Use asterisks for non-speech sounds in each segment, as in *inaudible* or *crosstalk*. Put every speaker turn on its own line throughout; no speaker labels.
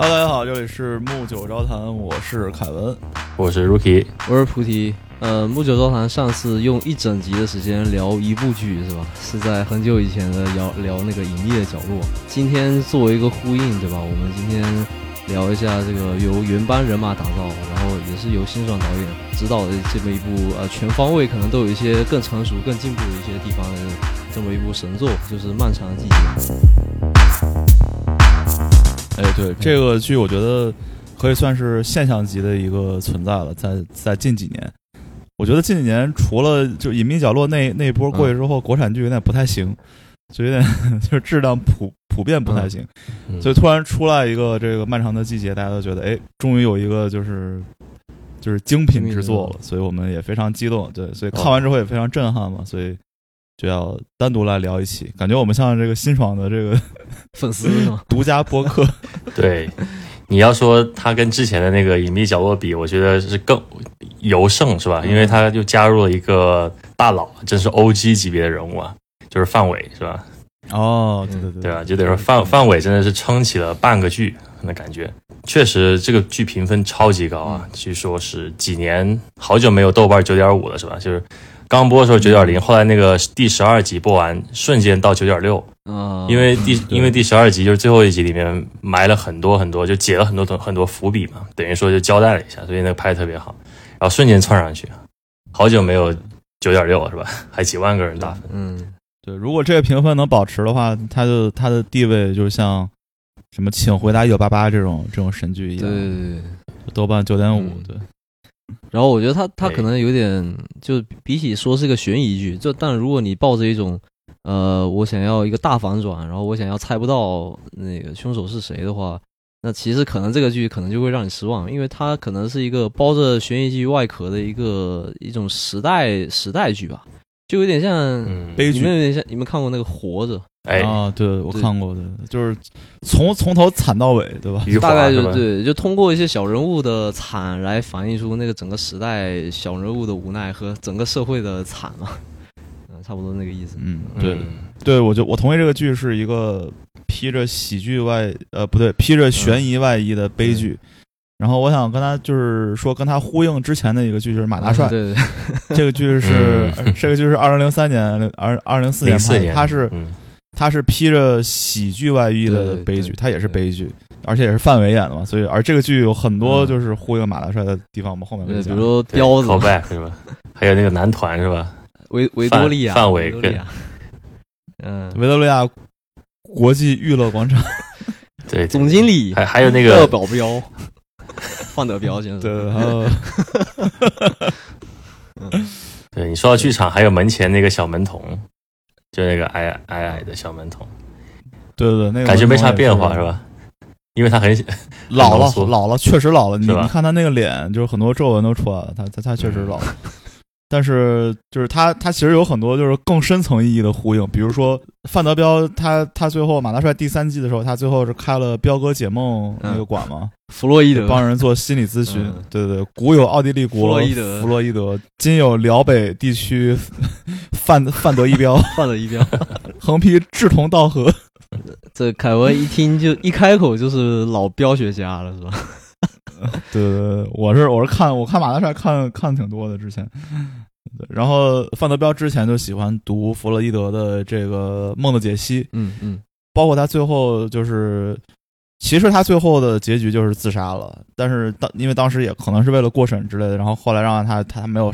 哈喽，大家好，这里是木九招谈，我是凯文。
我是 Rookie，
我是菩提。呃，木九招谈上次用一整集的时间聊一部剧是吧？是在很久以前的聊聊那个隐秘的角落。今天作为一个呼应，对吧？我们今天聊一下这个由原班人马打造，然后也是由辛爽导演指导的这么一部呃全方位可能都有一些更成熟、更进步的一些地方的这么一部神作，就是《漫长的季节》。
哎，对这个剧，我觉得可以算是现象级的一个存在了，在在近几年，我觉得近几年除了就《隐秘角落》那那一波过去之后，国产剧有点不太行，就有点 *laughs* 就是质量普普遍不太行，
嗯。
所以突然出来一个这个漫长的季节，大家都觉得哎，终于有一个就是就是精品之作了，所以我们也非常激动，对，所以看完之后也非常震撼嘛，所以就要单独来聊一期，感觉我们像这个辛爽的这个 *laughs*
粉丝是吗？*laughs*
独家播客。*laughs*
对，你要说他跟之前的那个隐秘角落比，我觉得是更尤胜是吧？因为他又加入了一个大佬，真是 OG 级别的人物啊，就是范伟是吧？
哦，对对对
对吧？就得说范范伟真的是撑起了半个剧那感觉。确实，这个剧评分超级高啊！据说是几年好久没有豆瓣九点五了，是吧？就是刚播的时候九点零，后来那个第十二集播完，瞬间到九点六。
啊，
因为第因为第十二集就是最后一集里面埋了很多很多，就解了很多很很多伏笔嘛，等于说就交代了一下，所以那个拍的特别好，然后瞬间窜上去，好久没有九点六了是吧？*laughs* 还几万个人打分，
嗯，
对，如果这个评分能保持的话，它的它的地位就像什么《请回答一九八八》这种这种神剧一样，
对对对。
豆瓣九点五
嗯，
对，
然后我觉得他他可能有点，就比起说是个悬疑剧，就但如果你抱着一种，呃，我想要一个大反转，然后我想要猜不到那个凶手是谁的话，那其实可能这个剧可能就会让你失望，因为它可能是一个包着悬疑剧外壳的一个一种时代时代剧吧，就有点像，
嗯，
悲剧。
你们有点像，你们看过那个《活着》？
哎，
啊，对我看过的，就是从从头惨到尾，对吧？
大概？就对，就通过一些小人物的惨来反映出那个整个时代小人物的无奈和整个社会的惨嘛，*laughs* 嗯，差不多那个意思。
嗯，
嗯
对，对，我就我同意这个剧是一个披着喜剧外呃不对，披着悬疑外衣的悲剧。然后我想跟他就是说，跟他呼应之前的一个剧就是《马大帅》，
对对 *laughs*
这个剧是、
嗯
这个剧是二零零三年二二零零四年
零四年，
拍的，它是
嗯
它是披着喜剧外衣的悲剧，他也是悲剧，而且也是范伟演的嘛，所以而这个剧有很多
嗯
就是呼应马大帅的地方，我们后面会
讲，比如。说彪子、
callback 是吧？*laughs* 还有那个男团是吧？
维维多利亚、
范范伟
维多利亚，嗯，
维多利亚国际娱乐广场，
对，
总经理。
还还有那个
保镖，范德彪先生，
对，还有 *laughs*
对你说到剧场，还有门前那个小门童，就那个矮矮矮的小门童，
对对对，那个
感觉没啥变化是？吧？因为他很 *laughs*
老了老了，确实老了。你你看他那个脸，就是很多皱纹都出来了，他他他确实老了。*laughs* 但是就是他他其实有很多就是更深层意义的呼应，比如说范德彪他他最后马大帅第三季的时候，他最后是开了彪哥解梦那个馆嘛，*laughs*
弗洛伊德，
帮人做心理咨询。对对，古有奥地利国
弗洛伊德
弗洛伊德，今有辽北地区 *laughs* 范范德一彪，
范德一彪。*laughs*
横批志同道合。
这凯文一听就一开口就是老彪学家了，是吧？
对 *laughs* 对对，我是我是看我看马大帅看看挺多的之前，对然后范德彪之前就喜欢读弗洛伊德的这个《梦的解析》，
嗯嗯，
包括他最后就是，其实他最后的结局就是自杀了，但是当因为当时也可能是为了过审之类的，然后后来让他他没有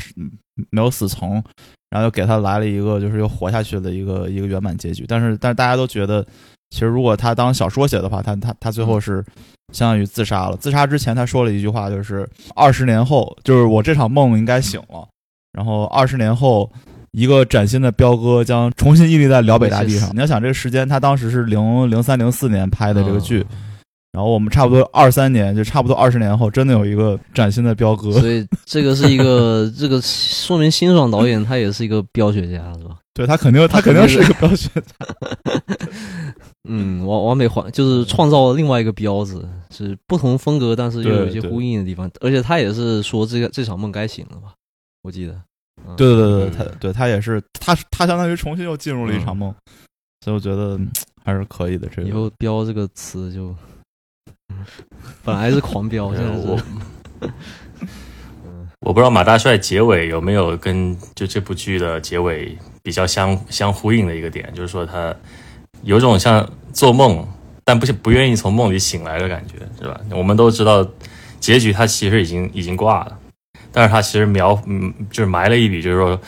没有死从，然后又给他来了一个就是又活下去的一个一个圆满结局，但是但是大家都觉得，其实如果他当小说写的话，他他他最后是相当于自杀了。自杀之前他说了一句话，就是二十年后，就是我这场梦应该醒了，然后二十年后。一个崭新的彪哥将重新屹立在辽北大地上。你要想这个时间，他当时是零零三零四年拍的这个剧，然后我们差不多二三年，就差不多二十年后，真的有一个崭新的彪哥。
所以这个是一个，这个说明辛爽导演他也是一个彪学家，是吧？
对他肯定，他肯定是一个彪学家。*laughs*
嗯，完完美还就是创造了另外一个标子，是不同风格，但是又有一些呼应的地方。而且他也是说这个这场梦该醒了吧？我记得。嗯
对对对他对他也是，他他相当于重新又进入了一场梦，所以我觉得嗯还是可以的。这个
以后“标”这个词就本来是狂飙，*laughs* 现在
我
是 *laughs*
我不知道马大帅结尾有没有跟就这部剧的结尾比较相相呼应的一个点，就是说他有种像做梦，但不是不愿意从梦里醒来的感觉，是吧？我们都知道结局他其实已经已经挂了，但是他其实描嗯就是埋了一笔，就是说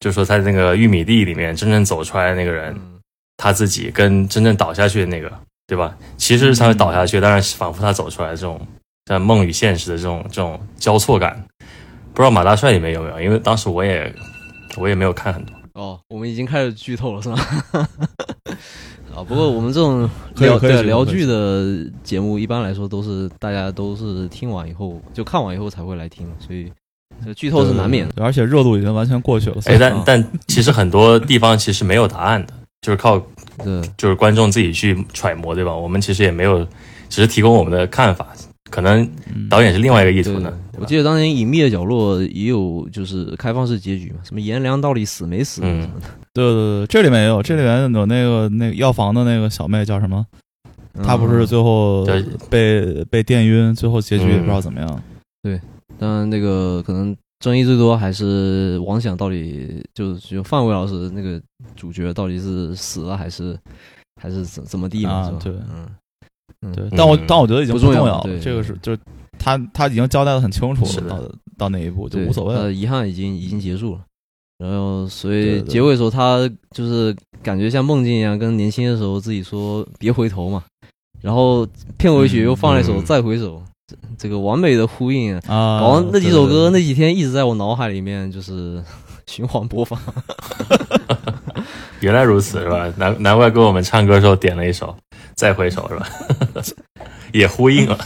就是说在那个玉米地里面真正走出来的那个人，
嗯
他自己跟真正倒下去的那个，对吧？其实是他会倒下去，但是仿佛他走出来的这种像梦与现实的这种这种交错感。不知道马大帅里面有没有？因为当时我也我也没有看很多。
哦，我们已经开始剧透了是吗？啊，不过我们这种聊对聊剧的节目，一般来说都是大家都是听完以后就看完以后才会来听，所以这剧透是难免的。
对而且热度已经完全过去了。所
哎，但但其实很多地方其实没有答案的，就是靠
对，
就是观众自己去揣摩，对吧？我们其实也没有，只是提供我们的看法，可能
嗯
导演是另外一个意图呢。
我记得当年《隐秘的角落》也有就是开放式结局嘛，什么颜良到底死没死
嗯
什么的，
对对对，这里面也有，这里面有那个那个药房的那个小妹叫什么？她不是最后
对
被被电晕，最后结局也不知道怎么样。
当然那个可能争议最多还是王响到底就就范伟老师那个主角到底是死了还是还是怎怎么地嘛，是吧？
啊对
嗯嗯
对，但我
嗯
但我觉得已经
不重要
了，
对
这个是就是他他已经交代的很清楚了，到到那一步就，无所谓了。
遗憾已经已经结束了。然后，所以结尾的时候，他就是感觉像梦境一样，跟年轻的时候自己说别回头嘛。然后片尾曲又放了一首
嗯《
再回首》，这这个完美的呼应啊。
啊，
然后那几首歌那几天一直在我脑海里面就是 *laughs* 循环播放。*laughs*
原来如此，是吧？难难怪跟我们唱歌的时候点了一首《再回首》，是吧？*laughs* 也呼应了。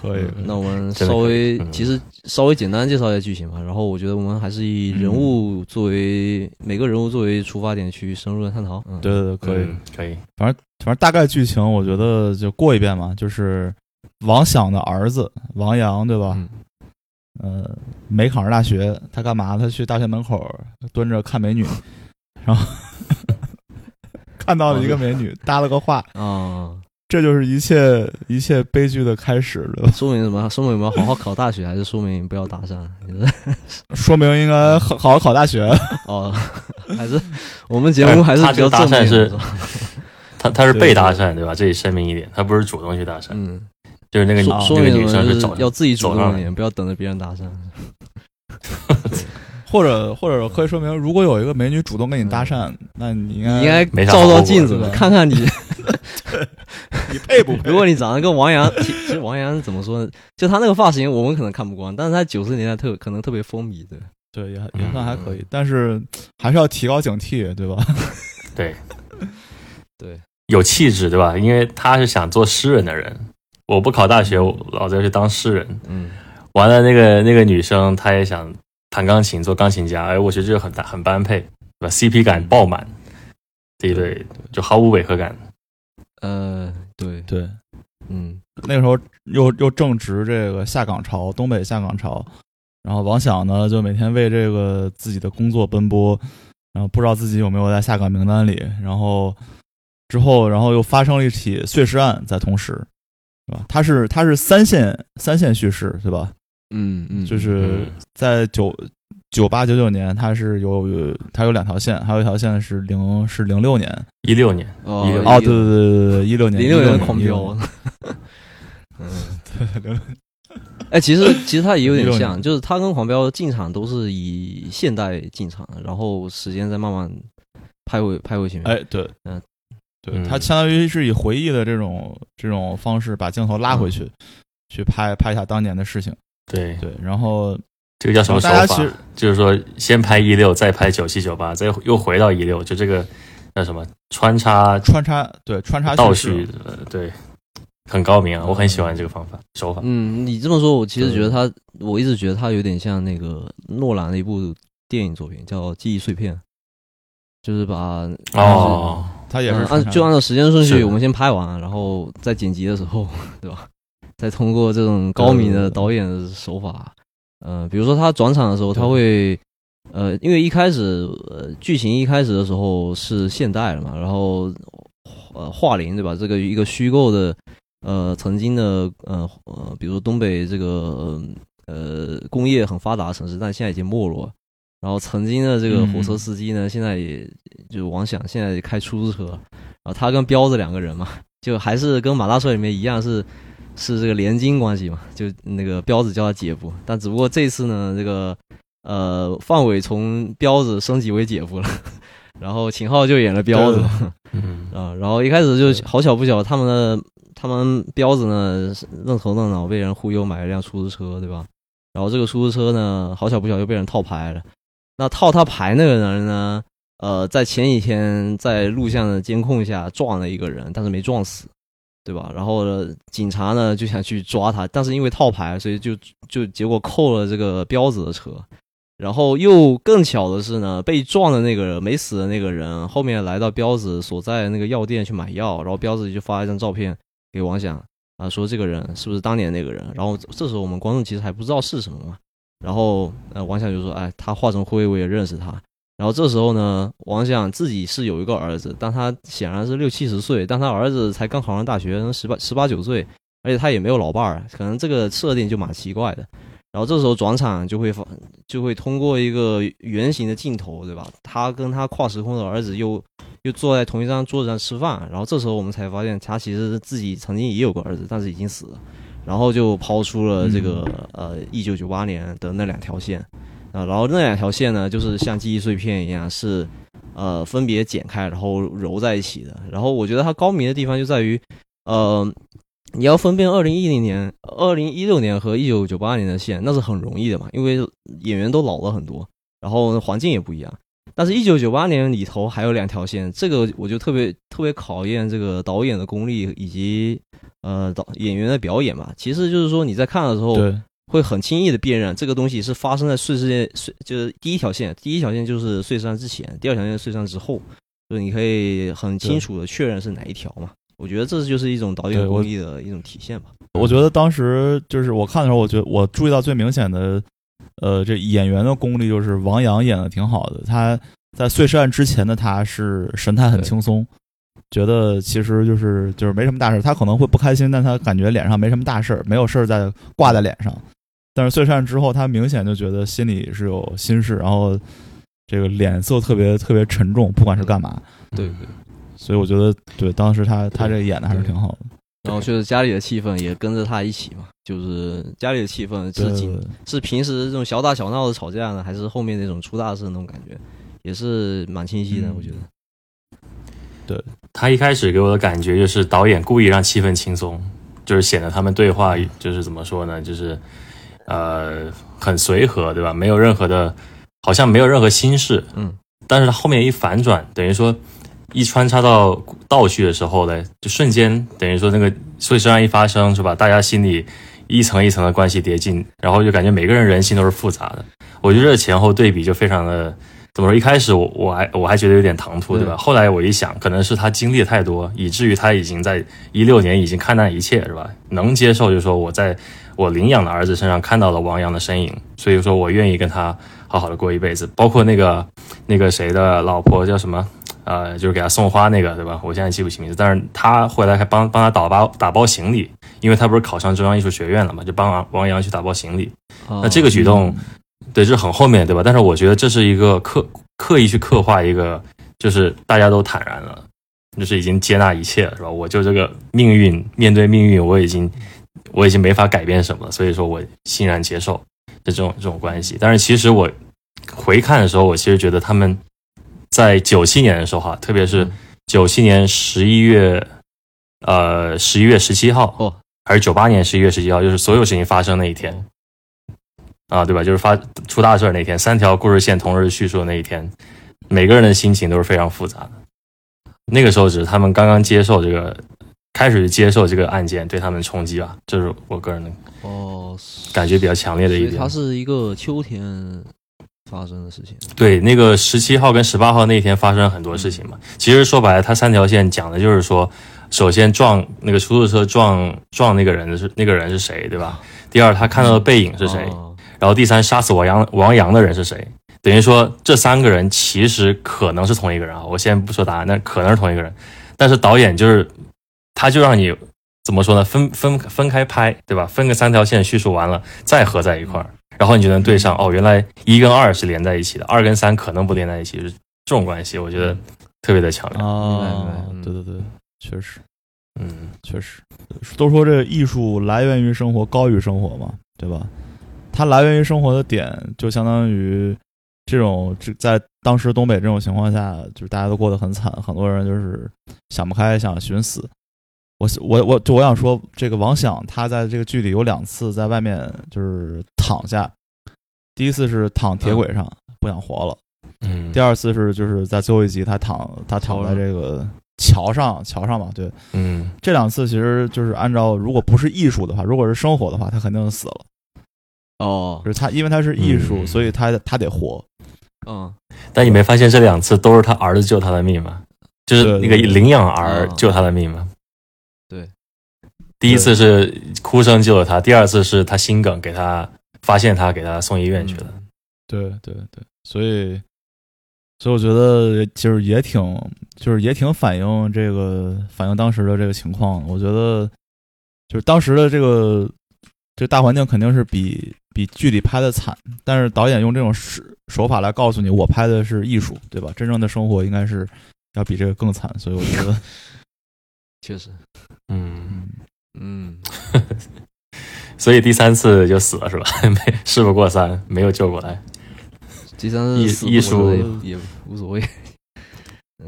可以，
那我们稍微其实稍微简单介绍一下剧情吧。然后我觉得我们还是以人物作为每个人物作为出发点去深入的探讨。嗯，
对对对，可以。
嗯可以。
反正反正大概剧情我觉得就过一遍嘛，就是王想的儿子王阳，对吧？
嗯
呃，没考上大学，他干嘛？他去大学门口蹲着看美女，然后看到了一个美女，搭了个话，
啊。*laughs*
这就是一切一切悲剧的开始，对吧？
说明什么？说明我们好好考大学，还是说明不要搭讪？*laughs*
说明应该好好好考大学。*laughs*
哦，还是我们节目还是比较正面？
他他是被搭讪，对吧？这里声明一点，他不是主动去搭讪，
嗯，
就是那个那个女？生是找
要自己主动一点，不要等着别人搭讪。
或者或者可以说明，如果有一个美女主动跟你搭讪，那你应该
你应该照照镜子，看看你。*laughs* *laughs*
你配不配？
如果你长得跟王阳，其其实王阳怎么说呢？就他那个发型，我们可能看不惯，但是他九十年代特可能特别风靡，对。
对也也算还可以，但是还是要提高警惕，对吧？*laughs*
对
对，
有气质，对吧？因为他是想做诗人的人。我不考大学，我老子要去当诗人。
嗯，
完了，那个那个女生她也想弹钢琴，做钢琴家。哎，我觉得这个很大很般配，对吧？CP 感爆满，这一对就毫无违和感。
呃，对，
对，
嗯，
那个时候又又正值这个下岗潮，东北下岗潮，然后王响呢就每天为这个自己的工作奔波，然后不知道自己有没有在下岗名单里，然后之后然后又发生了一起碎尸案，在同时，是吧？他是他是三线三线叙事，对吧？
嗯嗯，
就是
嗯。
在九九八九九年，它是有有它有两条线，还有一条线是零是零六年，
一六年，
哦
哦，对对对对对，一六年
零六年狂飙。*laughs* 嗯，
对06 *laughs*
哎，其实其实他也有点像，就是他跟狂飙进场都是以现代进场，然后时间再慢慢拍回拍回前面。
哎，对，
嗯，
对，
嗯。
他相当于是以回忆的这种这种方式把镜头拉回去，去拍拍一下当年的事情。
对，
对，然后
这个叫什么手法？就是说，先拍一六，再拍九七九八，再又回到一六，就这个叫什么穿插
穿插对穿插
倒
叙
对，很高明啊，我很喜欢这个方法手法。
嗯，你这么说，我其实觉得他，我一直觉得他有点像那个诺兰的一部电影作品，叫《记忆碎片》，就是把
哦，
他也是
按就按照时间顺序，我们先拍完，然后在剪辑的时候，*laughs* 对吧？再通过这种高明的导演的手法，呃，比如说他转场的时候，他会，呃，因为一开始呃剧情一开始的时候是现代了嘛，然后呃华林对吧？这个一个虚构的呃曾经的呃呃，比如说东北这个呃工业很发达的城市，但现在已经没落。然后曾经的这个火车司机呢，现在也就王想现在开出租车。然后他跟彪子两个人嘛，就还是跟马大帅里面一样是是这个连襟关系嘛，就那个彪子叫他姐夫，但只不过这次呢，这个呃范伟从彪子升级为姐夫了。*laughs* 然后秦昊就演了彪子，*laughs*
嗯
啊，然后一开始就好巧不巧，他们的他们彪子呢愣头愣脑被人忽悠买了辆出租车，对吧？然后这个出租车呢，好巧不巧又被人套牌了。那套他牌那个人呢，呃，在前几天在录像的监控下撞了一个人，但是没撞死，对吧？然后呢，警察呢就想去抓他，但是因为套牌，所以就就结果扣了这个彪子的车。然后又更巧的是呢，被撞的那个人没死的那个人，后面来到彪子所在那个药店去买药，然后彪子就发一张照片给王想啊，说这个人是不是当年那个人？然后这时候我们观众其实还不知道是什么嘛。然后呃，王想就说，哎，他化成灰，我也认识他。然后这时候呢，王想自己是有一个儿子，但他显然是六七十岁，但他儿子才刚考上大学，十八十八九岁，而且他也没有老伴儿，可能这个设定就蛮奇怪的。然后这时候转场就会发，就会通过一个圆形的镜头，对吧？他跟他跨时空的儿子又又坐在同一张桌子上吃饭。然后这时候我们才发现，他其实自己曾经也有个儿子，但是已经死了。然后就抛出了这个呃，一九九八年的那两条线啊，然后那两条线呢，就是像记忆碎片一样，是呃分别剪开，然后揉在一起的。然后我觉得它高明的地方就在于，呃。你要分辨二零一零年、二零一六年和一九九八年的线，那是很容易的嘛，因为演员都老了很多，然后环境也不一样。但是，一九九八年里头还有两条线，这个我就特别特别考验这个导演的功力以及呃导演员的表演嘛。其实就是说你在看的时候，会很轻易的辨认这个东西是发生在碎尸线，碎就是第一条线，第一条线就是碎尸案之前，第二条线碎尸案之后，就是你可以很清楚的确认是哪一条嘛。我觉得这就是一种导演功力的一种体现吧。
我觉得当时就是我看的时候，我觉得我注意到最明显的，呃，这演员的功力就是王阳演的挺好的。他在碎尸案之前的他是神态很轻松，觉得其实就是就是没什么大事。他可能会不开心，但他感觉脸上没什么大事儿，没有事儿在挂在脸上。但是碎尸案之后，他明显就觉得心里是有心事，然后这个脸色特别特别沉重，不管是干嘛。
对对。
所以我觉得，对当时他他这演的还是挺好的。
然后就是家里的气氛也跟着他一起嘛，就是家里的气氛是紧，是平时这种小打小闹的吵架呢，还是后面那种出大事那种感觉，也是蛮清晰的。我觉得，
对
他一开始给我的感觉就是导演故意让气氛轻松，就是显得他们对话就是怎么说呢，就是呃很随和，对吧？没有任何的，好像没有任何心事。
嗯，
但是他后面一反转，等于说。一穿插到倒叙的时候呢，就瞬间等于说那个碎尸案一发生，是吧？大家心里一层一层的关系叠进，然后就感觉每个人人心都是复杂的。我觉得这前后对比就非常的怎么说？一开始我我还我还觉得有点唐突，对吧？后来我一想，可能是他经历的太多，以至于他已经在一六年已经看淡一切，是吧？能接受，就是说我在我领养的儿子身上看到了王阳的身影，所以说我愿意跟他好好的过一辈子。包括那个那个谁的老婆叫什么？呃，就是给他送花那个，对吧？我现在记不起名字，但是他回来还帮帮他打包打包行李，因为他不是考上中央艺术学院了嘛，就帮王阳去打包行李。那这个举动，对，这很后面对吧？但是我觉得这是一个刻刻意去刻画一个，就是大家都坦然了，就是已经接纳一切了，是吧？我就这个命运，面对命运，我已经我已经没法改变什么了，所以说我欣然接受这种这种关系。但是其实我回看的时候，我其实觉得他们。在九七年的时候，哈，特别是九七年十一月，呃，十一月十七号，
哦，
还是九八年十一月十七号，就是所有事情发生那一天，啊，对吧？就是发出大事那天，三条故事线同时叙述的那一天，每个人的心情都是非常复杂的。那个时候只是他们刚刚接受这个，开始接受这个案件对他们冲击吧，这是我个人的
哦
感觉比较强烈的一点。
它是一个秋天。发生的事情，
对那个十七号跟十八号那天发生了很多事情嘛。其实说白了，它三条线讲的就是说，首先撞那个出租车撞撞那个人的是那个人是谁，对吧？第二，他看到的背影是谁？然后第三，杀死王阳王阳的人是谁？等于说这三个人其实可能是同一个人啊。我先不说答案，那可能是同一个人。但是导演就是他就让你怎么说呢？分分分开拍，对吧？分个三条线叙述完了，再合在一块儿，然后你就能对上。哦，原来一跟二是连在一起的，二跟三可能不连在一起，就是这种关系，我觉得特别的巧妙。
啊，对对对，确实
嗯，
确实，都说这艺术来源于生活，高于生活嘛，对吧？它来源于生活的点，就相当于这种这在当时东北这种情况下，就是大家都过得很惨，很多人就是想不开，想寻死。我我我就我想说，这个王响他在这个剧里有两次在外面就是躺下，第一次是躺铁轨上、不想活了，
嗯，
第二次是就是在最后一集他躺他躺在这个桥上桥上嘛，对，
嗯。
这两次其实就是按照如果不是艺术的话，如果是生活的话，他肯定死了。
哦
就，是他，因为他是艺术，
嗯
所以他他得活。
嗯，
但你没发现这两次都是他儿子救他的命吗？就是那个领养儿
嗯
救他的命吗？
对，
第一次是哭声救了他，第二次是他心梗给他发现他给他送医院去了。
对对对，所以所以我觉得就是也挺就是也挺反映这个反映当时的这个情况。我觉得就是当时的这个这大环境肯定是比比剧里拍的惨，但是导演用这种手手法来告诉你，我拍的是艺术，对吧？真正的生活应该是要比这个更惨。所以我觉得，*laughs*
确实，
嗯，
嗯，
嗯，*laughs*
所以第三次就死了是吧？*laughs* 没事不过三，没有救过来，
第三次死
艺术
我觉得也也无所谓，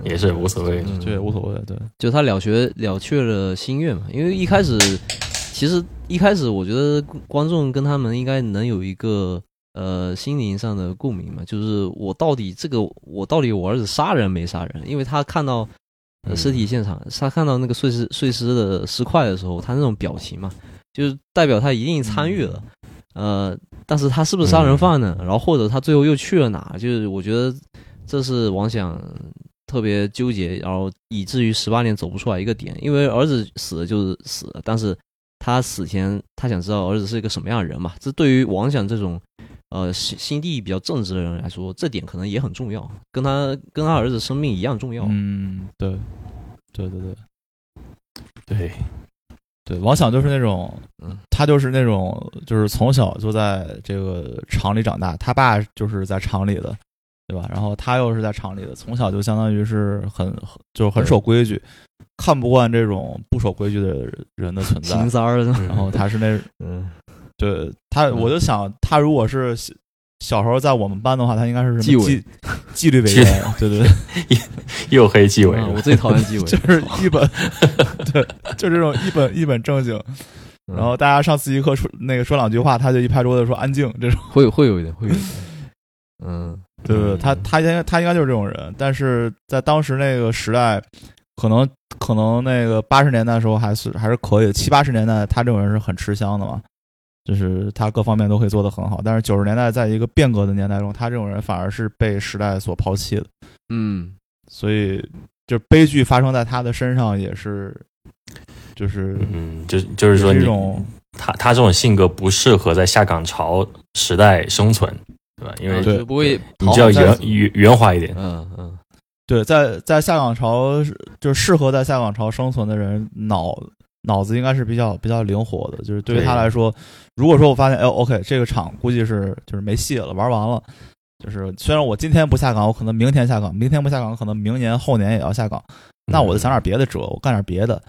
也是无所谓。
嗯
这也无所谓。对，
就他了却了却了心愿嘛，因为一开始其实一开始我觉得观众跟他们应该能有一个呃心灵上的共鸣嘛，就是我到底这个我到底我儿子杀人没杀人？因为他看到尸体现场，他看到那个碎尸碎尸的尸块的时候，他那种表情嘛，就是代表他一定参与了，呃，但是他是不是杀人犯呢？然后或者他最后又去了哪？就是我觉得这是王想特别纠结，然后以至于十八年走不出来一个点。因为儿子死了就是死了，但是他死前他想知道儿子是一个什么样的人嘛。这对于王想这种呃心心地比较正直的人来说，这点可能也很重要，跟他跟他儿子生命一样重要。
嗯，对，对对对。
对，
对，王想就是那种
嗯，
他就是那种，就是从小就在这个厂里长大，他爸就是在厂里的，对吧？然后他又是在厂里的，从小就相当于是很很就是很守规矩，看不惯这种不守规矩的人的存在。
秦。三儿，
嗯 *laughs*
然后他是那，*laughs*
嗯，
对他，
嗯
我就想，他如果是小小时候在我们班的话，他应该是什
纪
纪纪律委。员，对对对，*laughs*
又黑纪委。
啊，我最讨厌纪委，
就是一本，对，就这种一本一本正经。
嗯。
然后大家上自习课说那个说两句话，他就一拍桌子说安静。这种，
会会有一点，会有一点，嗯。
对对，对
嗯
他他应该他应该就是这种人。但是在当时那个时代，可能可能那个八十年代的时候还是还是可以，七八十年代他这种人是很吃香的嘛，就是他各方面都可以做得很好。但是九十年代在一个变革的年代中，他这种人反而是被时代所抛弃的。
嗯，
所以，就悲剧发生在他的身上，也是就是
嗯，就就是说你
也是一种
他他这种性格不适合在下岗潮时代生存，对吧？因为
对
就不会
你就要圆圆圆滑一点。
嗯嗯
对，在在下岗潮就是适合在下岗潮生存的人，脑脑子应该是比较比较灵活的。就是对于他来说，如果说我发现，哎，OK，这个厂估计是就是没戏了，玩完了。就是虽然我今天不下岗，我可能明天下岗，明天不下岗，可能明年后年也要下岗。那我就想点别的辙，我干点别的，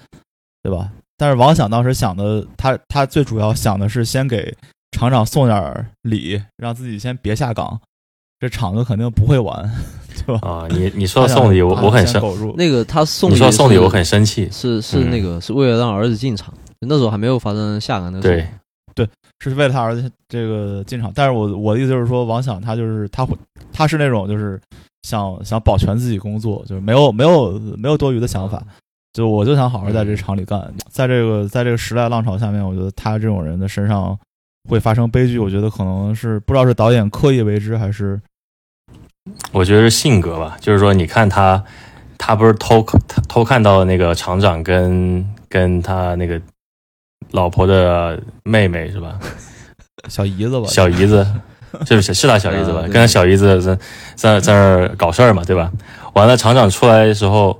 对吧？但是王想当时想的，他他最主要想的是先给厂长送点礼，让自己先别下岗，这厂子肯定不会完，对吧？
啊，你你说到送礼，我我很生，
那个他送
你说送礼我很生气。
是是
嗯
那个是为了让儿子进场，那时候还没有发生下岗的时候。
对，
是为了他儿子这个进场。但是我我的意思就是说，王想他就是他会，他是那种就是想想保全自己工作，就是没有没有没有多余的想法，就我就想好好在这厂里干。在这个在这个时代浪潮下面，我觉得他这种人的身上会发生悲剧。我觉得可能是不知道是导演刻意为之，还是
我觉得是性格吧，就是说，你看他，他不是偷他偷看到那个厂长跟跟他那个老婆的妹妹是吧？
小姨子吧？
小姨子是不是是他小姨子吧？
啊
跟他小姨子在在在那儿搞事儿嘛，对吧？完了，厂长出来的时候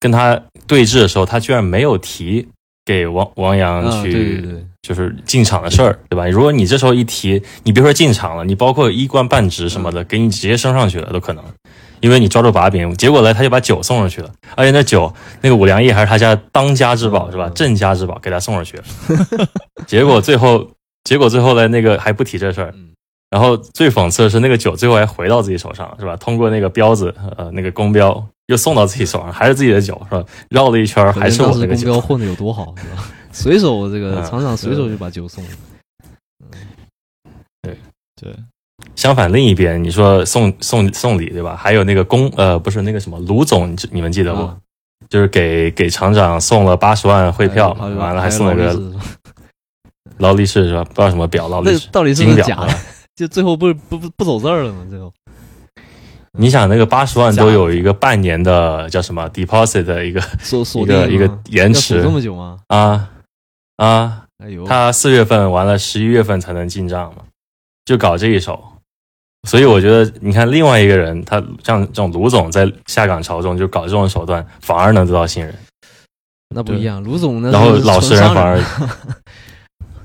跟他对峙的时候，他居然没有提给王王阳
啊，
去、就是进场的事儿，对吧？如果你这时候一提，你别说进场了，你包括一官半职什么
嗯
的，给你直接升上去了都可能，因为你抓住把柄。结果呢，他就把酒送上去了，而且那酒那个五粮液还是他家当家之宝，是吧？
嗯
镇家之宝，给他送上去了。*laughs* 结果最后，结果最后呢，那个还不提这事儿。
嗯
然后最讽刺的是，那个酒最后还回到自己手上，是吧？通过那个标子，呃，那个公标又送到自己手上，还是自己的酒，是吧？绕了一圈，还是我那个酒。
混的有多好，是吧？*laughs* 随手这个
嗯
厂长随手就把酒送了，
对对，
相反，另一边你说送送送礼对吧？还有那个公呃不是那个什么卢总，你你们记得不？
啊
就是给给厂长送了八十万汇票，完了还送了个 *laughs*
劳力士是吧？
不知道什么表，劳力士。
那到底是不是假的？*laughs* 就最后不是不不不走字儿了吗？最后
你想那个八十万都有一个半年的叫什么 deposit 的一个
锁锁
一个延迟
这么久吗？
啊啊，
哎呦，
他四月份完了，十一月份才能进账嘛，就搞这一手。所以我觉得，你看另外一个人，他像这种卢总在下岗潮中就搞这种手段，反而能得到信任。
那不一样，卢总呢？
然后老实人反而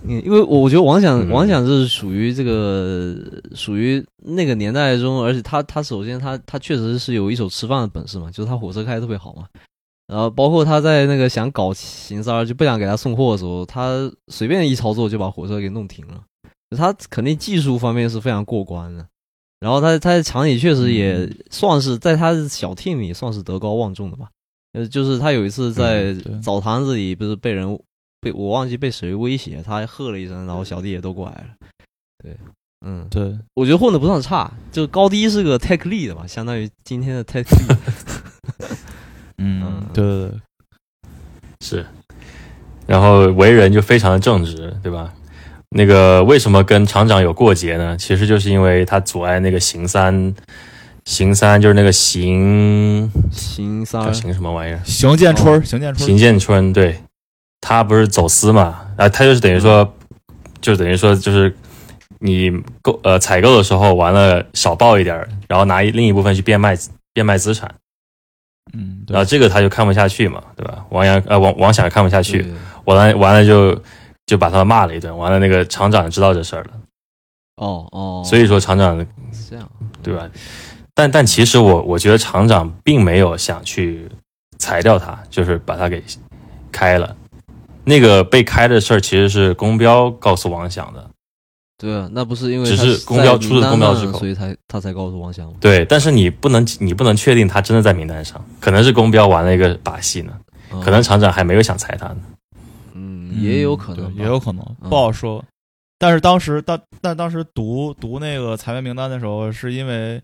嗯，因为我我觉得王想
嗯
王想是属于这个属于那个年代中，而且他他首先他他确实是有一手吃饭的本事嘛，就是他火车开的特别好嘛。然后包括他在那个想搞邢三儿就不想给他送货的时候，他随便一操作就把火车给弄停了。他肯定技术方面是非常过关的，然后他他在厂里确实也算是在他小 team 里算是德高望重的吧。呃，就是他有一次在澡堂子里不是被人被我忘记被谁威胁，他还喝了一声，然后小弟也都过来了。对，嗯，
对，
我觉得混的不算差，就高低是个 tech lead 吧，相当于今天的 tech lead。*laughs*
嗯
嗯，
对对对，
是，然后为人就非常的正直，对吧？那个为什么跟厂长有过节呢？其实就是因为他阻碍那个邢三，邢三就是那个邢
邢三儿，
邢什么玩意儿？
邢建春，邢建春，
邢建春，对，他不是走私嘛？啊，他就是等于说，就等于说就是你购呃采购的时候完了少报一点，然后拿一另一部分去变卖变卖资产，
嗯，
然后这个他就看不下去嘛，对吧？王阳呃王王想看不下去，
对
完了完了就就把他骂了一顿，完了那个厂长知道这事儿了，
哦哦，
所以说厂长
这样，
对吧？但但其实我我觉得厂长并没有想去裁掉他，就是把他给开了。那个被开的事儿其实是公标告诉王想的，
对啊，那不是因为
只是公标出自公标之口
所以才他才告诉王翔？
对，但是你不能你不能确定他真的在名单上，可能是公标玩了一个把戏呢，
嗯
可能厂长还没有想裁他呢。
嗯也有可能，
对也有可能，
嗯
不好说。但是当时，但但当时读读那个裁员名单的时候，是因为，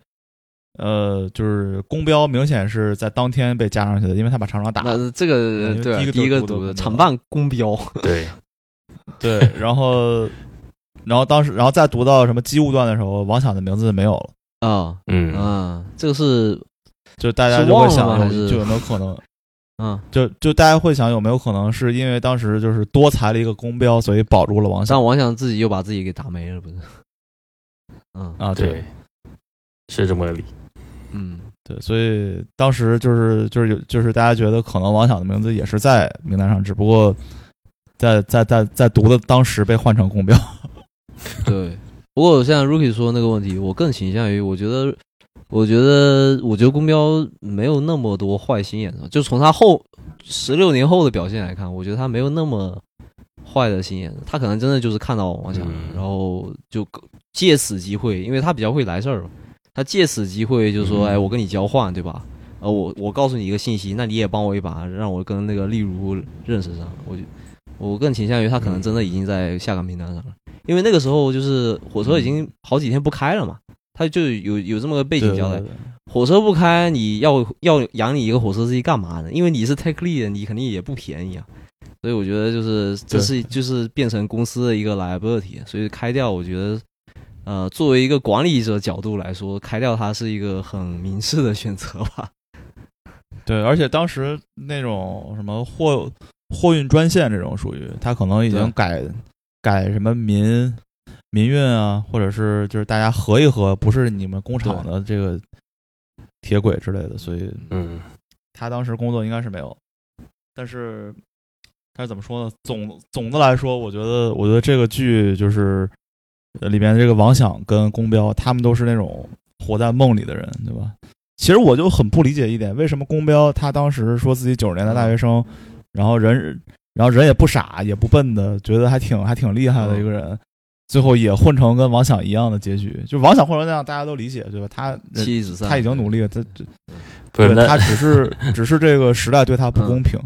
呃，就是公标明显是在当天被加上去的，因为他把厂长打了。
那这个
第一个
第一个
读的
厂办公标，
对，*laughs*
对，然后，然后当时，然后再读到什么机务段的时候，王响的名字没有了，
啊
嗯，
啊，这个是
就大家就会想就有没有可能，*laughs*
嗯，
就就大家会想有没有可能是因为当时就是多裁了一个公标，所以保住了王响
但王响自己又把自己给打没了，不是？嗯
啊？
对，是这么个理。
嗯
对，所以当时就是就是有就是大家觉得可能王想的名字也是在名单上，只不过在在在在读的当时被换成公标。
对。不过像 Rookie 说那个问题，我更倾向于，我觉得，我觉得，我觉得公标没有那么多坏心眼子，就从他后十六年后的表现来看，我觉得他没有那么坏的心眼子，他可能真的就是看到王想，
嗯
然后就借此机会，因为他比较会来事儿嘛，他借此机会就说，
嗯
哎，我跟你交换，对吧？呃，我我告诉你一个信息，那你也帮我一把，让我跟那个例如认识上。我就我更倾向于他可能真的已经在下岗名单上了，因为那个时候就是火车已经好几天不开了嘛，他就有有这么个背景交代。火车不开，你要要养你一个火车司机干嘛呢？因为你是 take lead，你肯定也不便宜啊。所以我觉得就是这是就是变成公司的一个 liability，所以开掉，我觉得呃作为一个管理者角度来说，开掉它是一个很明智的选择吧。*laughs*
对，而且当时那种什么货货运专线这种属于，他可能已经改改什么民民运啊，或者是就是大家合一合，不是你们工厂的这个铁轨之类的，所以
嗯，
他当时工作应该是没有。但是但是怎么说呢？总总的来说，我觉得，我觉得这个剧就是呃里面这个王响跟宫彪，他们都是那种活在梦里的人，对吧？其实我就很不理解一点，为什么宫彪他当时说自己九十年代大学生，然后人，然后人也不傻也不笨的，觉得还挺还挺厉害的一个人，最后也混成跟王响一样的结局。就王响混成那样，大家都理解，对吧？他
妻子散，
他已经努力了，他
不是
他只是只是这个时代对他不公平，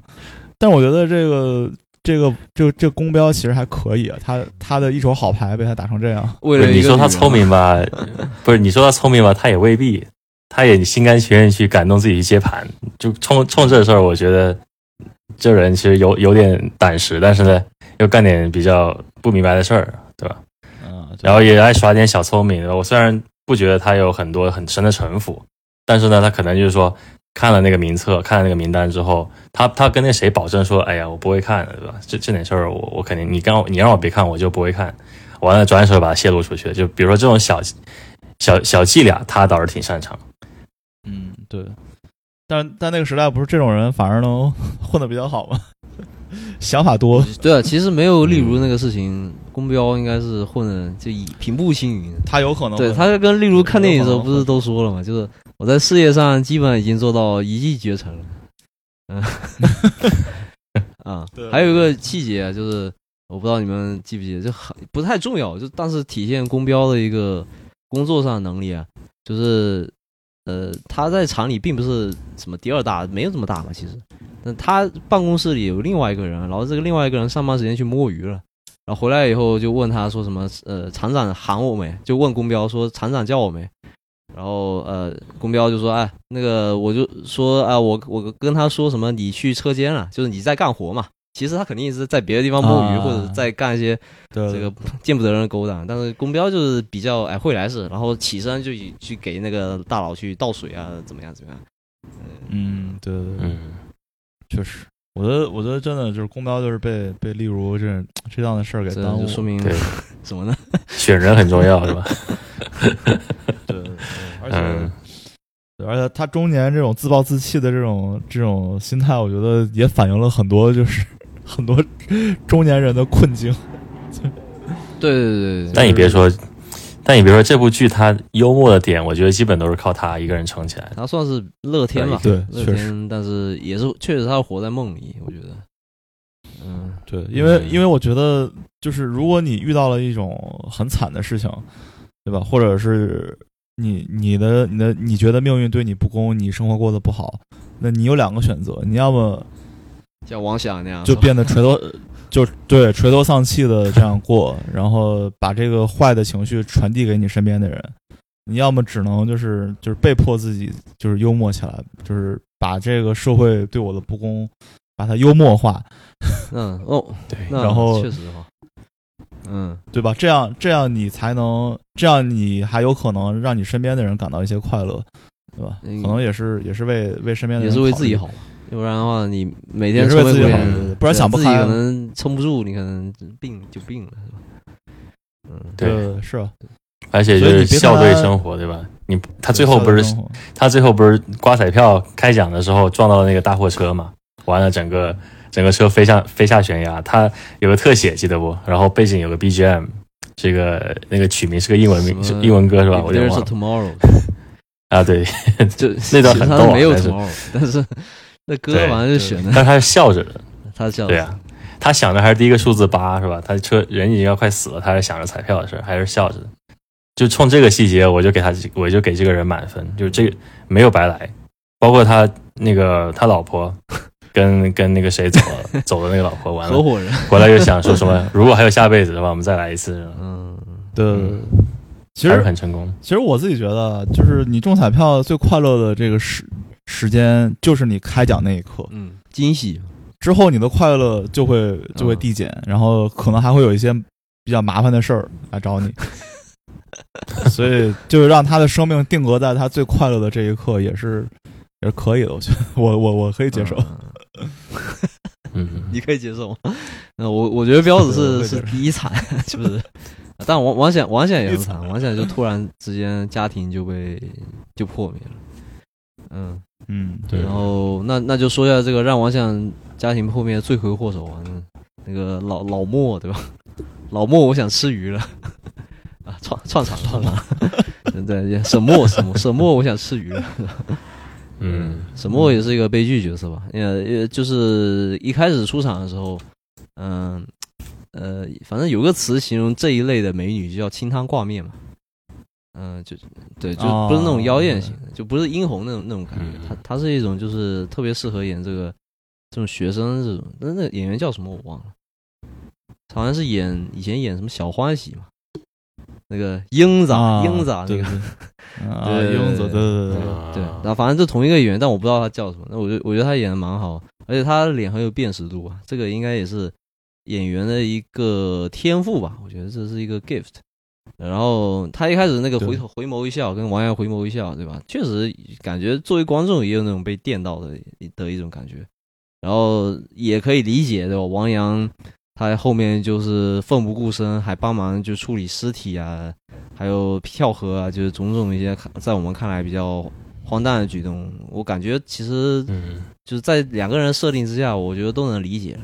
但我觉得这个这个这个这个公标其实还可以啊，他他的一手好牌被他打成这样，
为了 *laughs*
你说他聪明吧？不是你说他聪明吧？他也未必，他也心甘情愿去感动自己去接盘，就冲冲这事儿，我觉得这人其实有有点胆识，但是呢，又干点比较不明白的事儿，对吧？
嗯，
然后也爱耍点小聪明。我虽然不觉得他有很多很深的城府，但是呢，他可能就是说看了那个名册，看了那个名单之后，他他跟那谁保证说，哎呀，我不会看的，对吧？这这点事儿，我我肯定你刚你让我别看，我就不会看。完了，转手把它泄露出去。就比如说这种小小小伎俩，他倒是挺擅长。
嗯对，但但那个时代不是这种人反而能混得比较好吗？*laughs* 想法多，
对啊，其实没有例如那个
嗯
事情，宫标应该是混的就以平步青云。
他有可能
对，
会
他跟例如看电影的时候不是都说了嘛，就是我在事业上基本已经做到一骑绝尘了。嗯，*laughs* 啊，还有一个细节啊，就是我不知道你们记不记得，就很不太重要，就但是体现宫彪的一个工作上的能力啊，就是呃他在厂里并不是什么第二大，没有这么大嘛，其实，但他办公室里有另外一个人，然后这个另外一个人上班时间去摸鱼了。然后回来以后就问他说什么呃厂长喊我没？就问宫彪说厂长叫我没？然后呃公标就说哎那个我就说啊、我我跟他说什么你去车间了，就是你在干活嘛。其实他肯定是在别的地方摸鱼、
啊
或者在干一些
对
这个见不得人的勾当，但是公标就是比较哎会来事，然后起身就以去给那个大佬去倒水啊怎么样怎么样。
嗯对对对，
嗯，
确实。我觉得，我觉得真的就是公标，就是被被例如这这样的事儿给
这
耽
就说明
对，
什么呢？
选人很重要，是吧？*laughs*
对而且、
嗯，
而且他中年这种自暴自弃的这种这种心态，我觉得也反映了很多就是 *laughs* 很多中年人的困境。*laughs*
对对对对。
但你别说，但你别说这部剧它幽默的点，我觉得基本都是靠他一个人撑起来的。
他算是乐天吧，
对
乐
确
天，但是也是确实他活在梦里，我觉得，嗯，
对，因为
嗯
因为我觉得，就是如果你遇到了一种很惨的事情，对吧？或者是你你的你的你觉得命运对你不公，你生活过得不好，那你有两个选择，你要么
像王想那样，
就变得垂头，*laughs* 就对垂头丧气的这样过，然后把这个坏的情绪传递给你身边的人；你要么只能就是就是被迫自己就是幽默起来，就是把这个社会对我的不公，把它幽默化，
嗯哦，*laughs*
对，
然后
确实哈，嗯，
对吧？这样这样你才能，这样你还有可能让你身边的人感到一些快乐，对吧？
嗯
可能也是也是为为身边的
也
人也
是为自己好，要不然的话，你每天
也是为自己好不然想不
自己
开
可能撑不住，你可能病就病了，是吧？嗯，
对
对，是啊，
而且就是笑对生活，对吧？你他最后不是他最后不是刮彩票开奖的时候撞到了那个大货车嘛？完了，整个整个车飞上飞下悬崖，他有个特写记得不？然后背景有个 BGM，这个那个曲名是个英文名，是英文歌是吧？我有点忘了
tomorrow，*laughs*
啊，对，
就 *laughs*
那段很逗
没有
但是
tomorrow，但是那歌
对
反正就选的，
但是他是笑着的，
他笑
对啊，他想的还是第一个数字八是吧？他车人已经要快死了，他还想着彩票的事，还是笑着的。就冲这个细节，我就给他，我就给这个人满分，就是这个没有白来。包括他那个他老婆跟跟那个谁走了，*laughs* 走的那个老婆，完了
合伙人，
回来又想说什么，*laughs* 如果还有下辈子的话，我们再来一次，
嗯，
对其
还是
实
很成功。
其实我自己觉得，就是你中彩票最快乐的这个时时间，就是你开奖那一刻，
嗯，惊喜，
之后你的快乐就会就会递减，然后可能还会有一些比较麻烦的事儿来找你。*laughs* 所以，就是让他的生命定格在他最快乐的这一刻，也是也是可以的。我觉得，我我我可以接受。
嗯
嗯，
你可以接受吗？那我我觉得彪子是是第一惨，*laughs* 是不是？但王王想王想也很惨，王想就突然之间家庭就被就破灭了，嗯，
嗯，对
然后那那就说一下这个让王想家庭破灭的罪魁祸首啊，那那个老老莫对吧？老莫，我想吃鱼了啊，串串场串场，对对，沈墨沈墨沈墨，我想吃鱼了。*laughs*
嗯
沈默也是一个悲剧角色吧？呃呃，就是一开始出场的时候，嗯呃，反正有个词形容这一类的美女，就叫清汤挂面嘛。嗯、就对，就不是那种妖艳型的，就不是殷红那种那种感觉。
嗯
她她是一种就是特别适合演这个这种学生这种，那那演员叫什么我忘了，好像是演以前演什么小欢喜嘛，那个英子
啊，
英子啊那个。
对啊，
对
英子，对对对对，
啊
对，然后反正就同一个演员，但我不知道他叫什么。那我觉我觉得他演的蛮好，而且他的脸很有辨识度啊，这个应该也是演员的一个天赋吧，我觉得这是一个 gift。然后他一开始那个回头回眸一笑，跟王阳回眸一笑，对吧？确实感觉作为观众也有那种被电到的的一种感觉，然后也可以理解，对吧？王阳他后面就是奋不顾身，还帮忙就处理尸体啊，还有跳河啊，就是种种一些在我们看来比较荒诞的举动，我感觉其实
嗯
就是在两个人设定之下，我觉得都能理解。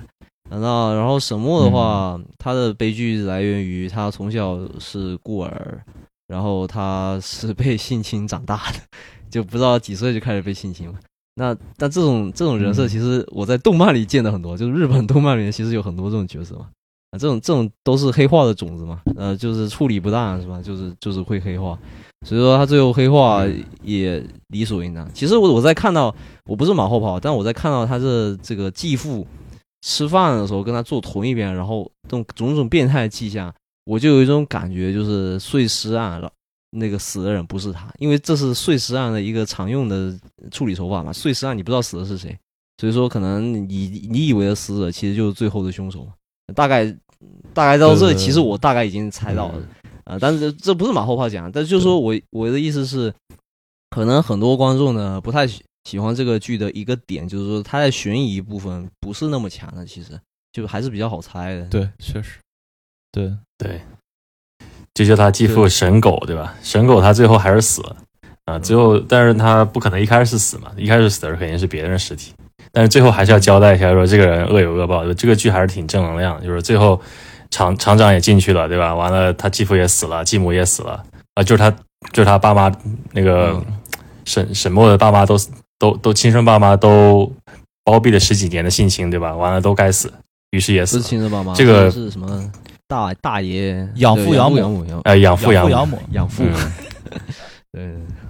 那然后沈墨的话，他的悲剧来源于他从小是孤儿，然后他是被性侵长大的，就不知道几岁就开始被性侵了。那但这种这种人设，
嗯
其实我在动漫里见的很多，就是日本动漫里面其实有很多这种角色嘛。啊，这种这种都是黑化的种子嘛，呃，就是处理不当是吧？就是就是会黑化，所以说他最后黑化也理所应当。其实我我在看到，我不是马后炮，但我在看到他这这个继父吃饭的时候跟他坐同一边，然后这种种种变态的迹象，我就有一种感觉，就是碎尸案了。那个死的人不是他，因为这是碎尸案的一个常用的处理手法嘛。碎尸案你不知道死的是谁，所以说可能你你以为的死者其实就是最后的凶手嘛。大概大概到这里，其实我大概已经猜到了。啊、但是这不是马后炮讲，但就是说我我的意思是，可能很多观众呢不太喜喜欢这个剧的一个点，就是说它在悬疑部分不是那么强的，其实就还是比较好猜的。
对，确实，对，
对，就叫他继父神狗对吧？神狗他最后还是死了啊，最后但是他不可能一开始死嘛，一开始死的是肯定是别人尸体，但是最后还是要交代一下说这个人恶有恶报，这个剧还是挺正能量的，就是最后厂厂长也进去了对吧？完了他继父也死了，继母也死了啊，就是他就是他爸妈那个
嗯
沈沈墨的爸妈都都都亲生爸妈都包庇了十几年的性侵对吧？完了都该死，于是也
不是
死了。
亲生爸妈，
这个
是是什么？大大爷
养父
养
养母。
养母养
父养母，
养父养母，
养父，
嗯 *laughs*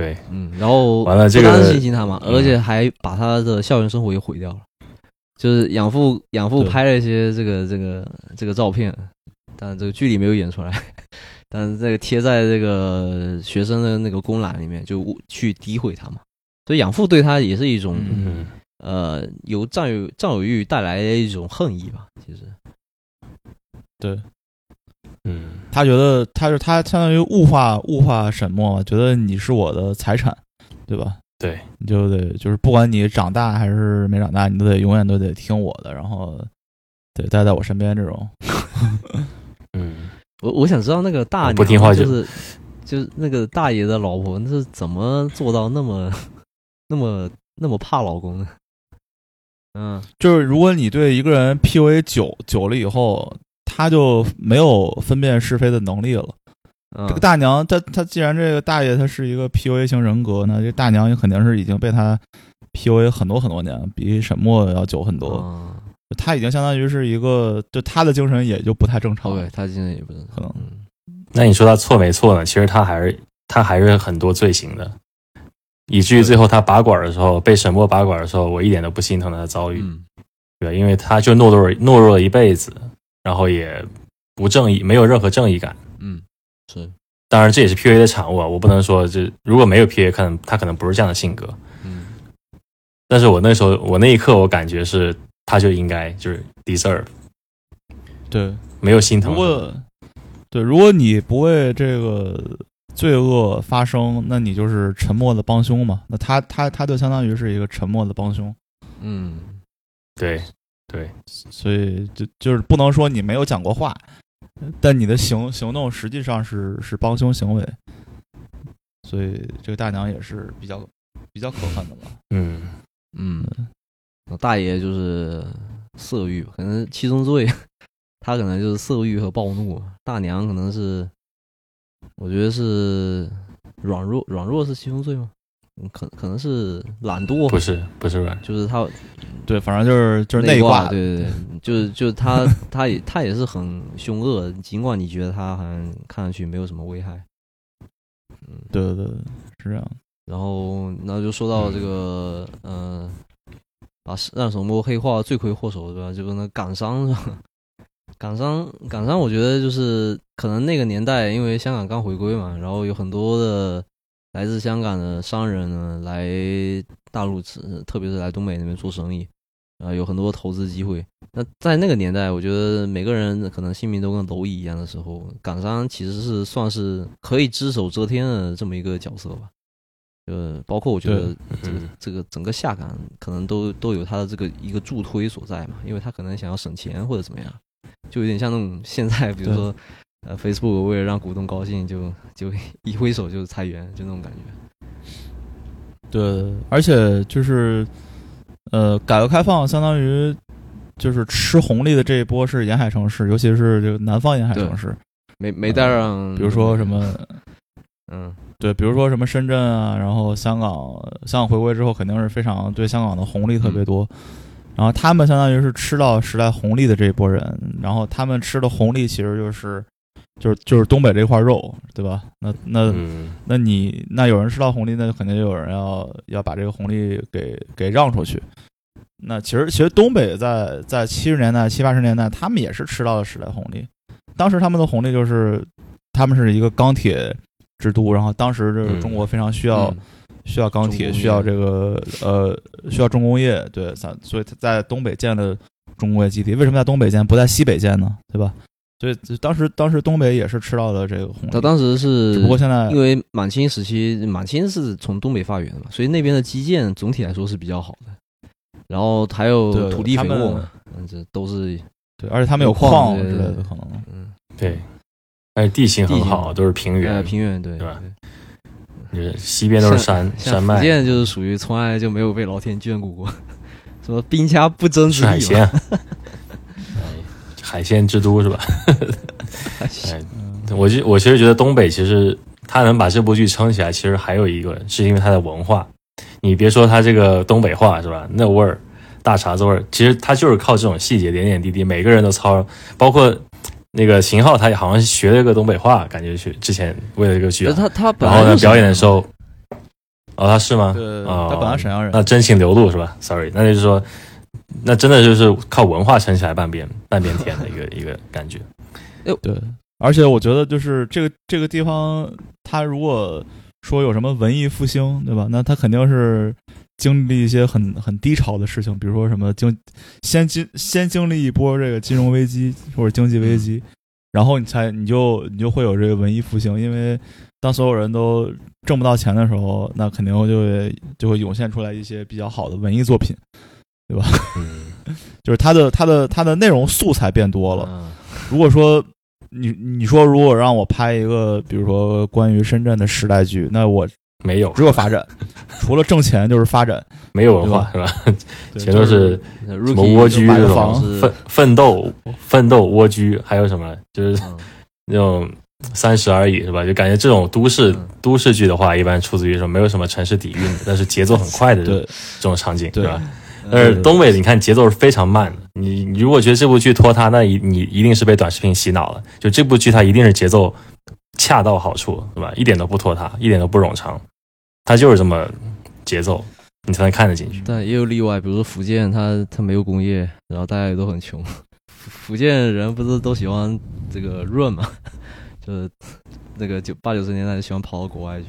对，嗯，然后
完了这个
不单是性侵他嘛，
嗯
而且还把他的校园生活也毁掉了。就是养父养父拍了一些这个这个这个照片，但这个剧里没有演出来，*laughs* 但是这个贴在这个学生的那个公栏里面，就去诋毁他嘛。所以养父对他也是一种、
嗯
呃由占有占有欲带来的一种恨意吧，其实。
对
嗯
他觉得他是他相当于物化物化沈墨，觉得你是我的财产，对吧？
对，
你就得就是不管你长大还是没长大，你都得永远都得听我的，然后对待在我身边这种。
嗯，*laughs*
我我想知道那个大
不听话
就
就是
就是那个大爷的老婆，那是怎么做到那么 *laughs* 那么那么怕老公的？嗯，
就是如果你对一个人 PUA 久久了以后，他就没有分辨是非的能力了。
嗯。
这个大娘，她她既然这个大爷他是一个 PUA 型人格呢，这大娘也肯定是已经被他 PUA 很多很多年，比沈墨要久很多。
啊
他已经相当于是一个，就他的精神也就不太正常。
，OK，他现在也不是
可能。
嗯。
那你说他错没错呢？其实他还是他还是很多罪行的，以至于最后他拔管的时候被沈墨拔管的时候，我一点都不心疼他的遭遇，
嗯。
对，因为他就懦弱懦弱了一辈子，然后也不正义，没有任何正义感。
嗯，是，
当然这也是 PUA 的产物啊，我不能说这如果没有 PUA，可能他可能不是这样的性格。
嗯
但是我那时候我那一刻我感觉是他就应该就是 deserve，
对，
没有心疼他。
如果对，如果你不为这个罪恶发声，那你就是沉默的帮凶嘛。那他他他就相当于是一个沉默的帮凶，
嗯
对对，
所以就就是不能说你没有讲过话，但你的行行动实际上是是帮凶行为。所以这个大娘也是比较比较可恨的吧。
嗯，
嗯，大爷就是色欲，可能七宗罪，他可能就是色欲和暴怒。大娘可能是，我觉得是软弱，软弱是七宗罪吗？嗯可可能是懒惰，
不是不是软，
就是他
对，反正就是就是
内
挂的，
对对对，就是就是他他也他也是很凶恶，尽管你觉得他好像看上去没有什么危害。
嗯对对，对是这样。
然后，那就说到这个，呃，把让手摸黑化罪魁祸首对吧？就是那港商是吧？港商，港商，我觉得就是可能那个年代，因为香港刚回归嘛，然后有很多的来自香港的商人呢来大陆，呃特别是来东北那边做生意，啊、有很多投资机会。那在那个年代，我觉得每个人可能性命都跟蝼蚁一样的时候，港商其实是算是可以只手遮天的这么一个角色吧。呃，包括我觉得这个
嗯
这个整个下岗可能都都有他的这个一个助推所在嘛，因为他可能想要省钱或者怎么样，就有点像那种现在比如说呃 Facebook 为了让股东高兴就就一挥手就裁员，就那种感觉。
对，而且就是呃，改革开放相当于就是吃红利的这一波是沿海城市，尤其是这个南方沿海城市，
没没带上，
比如说什么。
嗯
对，比如说什么深圳啊，然后香港，香港回归之后肯定是非常对香港的红利特别多，然后他们相当于是吃到时代红利的这一波人，然后他们吃的红利其实就是就是就是东北这块肉，对吧？那那、
嗯
那你那有人吃到红利，那肯定就有人要要把这个红利给给让出去。那其实其实东北在在七十年代七八十年代，他们也是吃到了时代红利。当时他们的红利就是他们是一个钢铁之都，然后当时这个
嗯
中国非常需要、
嗯
需要钢铁，需要这个呃需要重工业，对，咱所以他在东北建了重工业基地。为什么在东北建不在西北建呢？对吧？所以当时当时东北也是吃到了这个红利，
他当时是
只不过现在
因为满清时期，满清是从东北发源的嘛，所以那边的基建总体来说是比较好的。然后还有土地肥沃嘛，嗯，这都是
对，而且他们有
有矿
矿之
对对对
类的可能。
嗯
对，而且地形很
地
好，都是平
呃
原，
平原对
对吧
对
就是西边都是山山脉，
福建就是属于从来就没有被老天眷顾过，*laughs* 什么兵家不争之地嘛。
鲜啊，哎海鲜之都是吧？*laughs* 哎，
嗯
我就我其实觉得东北其实他能把这部剧撑起来，其实还有一个是因为它的文化。你别说它这个东北话是吧？那味儿，大碴子味儿，其实他就是靠这种细节点点滴滴，每个人都操，包括那个秦昊，他也好像学了一个东北话，感觉去之前为了这个剧、啊，
他他本
然后呢
来
表演的时候，哦他是吗？
对，
哦
他本来沈阳人，
那真情流露是吧？Sorry，那就是说，那真的就是靠文化撑起来半边半边天的一个一个感觉。
对，而且我觉得就是这个这个地方，他如果说有什么文艺复兴，对吧？那他肯定是经历一些很很低潮的事情，比如说什么经先经先经历一波这个金融危机或者经济危机，然后你才你就你就会有这个文艺复兴，因为当所有人都挣不到钱的时候，那肯定就会就会涌现出来一些比较好的文艺作品，
嗯，*laughs*
就是它的它的它的内容素材变多了。
嗯。
如果说你你说如果让我拍一个，比如说关于深圳的时代剧，那我
没有。
只有发展，除了挣钱就是发展，*laughs*
没有文化是吧？
对
全都是什么蜗居
房。
种奋奋斗奋斗蜗居，还有什么？就是
嗯。
那种三十而已是吧？就感觉这种都市
嗯。
都市剧的话，一般出自于说没有什么城市底蕴，但是节奏很快的这种场景
对。
是吧？
嗯
但是东北，你看节奏是非常慢的。你你如果觉得这部剧拖沓，那一你一定是被短视频洗脑了。就这部剧它一定是节奏恰到好处，对吧？一点都不拖沓，一点都不冗长，它就是这么节奏，你才能看得进去。
但也有例外，比如说福建，它它没有工业，然后大家也都很穷。福 *laughs* 福建人不是都喜欢这个润嘛，*laughs* 就是那个九八九十年代就喜欢跑到国外去。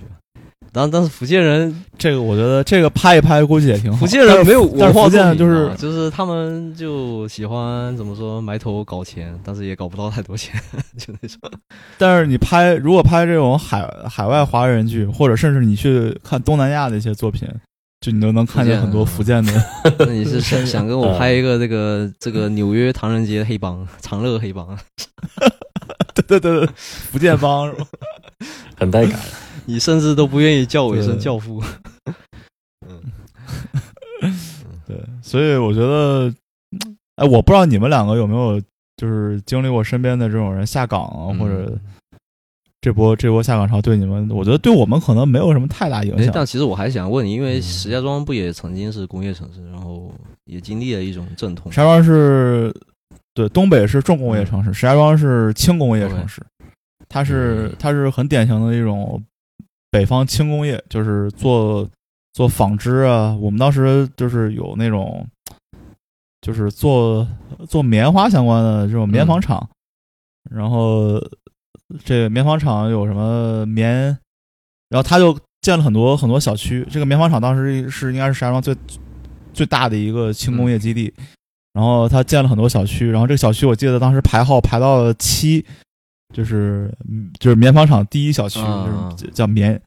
当但是福建人，
这个我觉得这个拍一拍估计也挺好。
福建人没有
但是福建就是
就是他们就喜欢怎么说埋头搞钱，但是也搞不到太多钱，*laughs* 就那种。
但是你拍如果拍这种海海外华人剧，或者甚至你去看东南亚的一些作品，就你都能看见很多福建的。*laughs*
那你是想想跟我
嗯
拍一个这个这个纽约唐人街黑帮、长乐黑帮？*laughs*
对对对对，福建帮是吧？
很带感。
你甚至都不愿意叫我一声教父。
嗯 *laughs* 对，所以我觉得，哎，我不知道你们两个有没有就是经历过身边的这种人下岗啊，或者这波这波下岗潮对你们，我觉得对我们可能没有什么太大影响。
但其实我还想问你，因为
嗯
石家庄不也曾经是工业城市，然后也经历了一种阵痛
石。家庄是，对，东北是重工业城市，石家庄是轻工业城市，它是
嗯
它是很典型的一种北方轻工业，就是做做纺织啊。我们当时就是有那种，就是做做棉花相关的这种棉纺厂，然后这个棉纺厂有什么棉，然后他就建了很多很多小区。这个棉纺厂当时是应该是石家庄最最大的一个轻工业基地，然后他建了很多小区，然后这个小区我记得当时排号排到了七，就是嗯就是棉纺厂第一小区，
啊
就是叫棉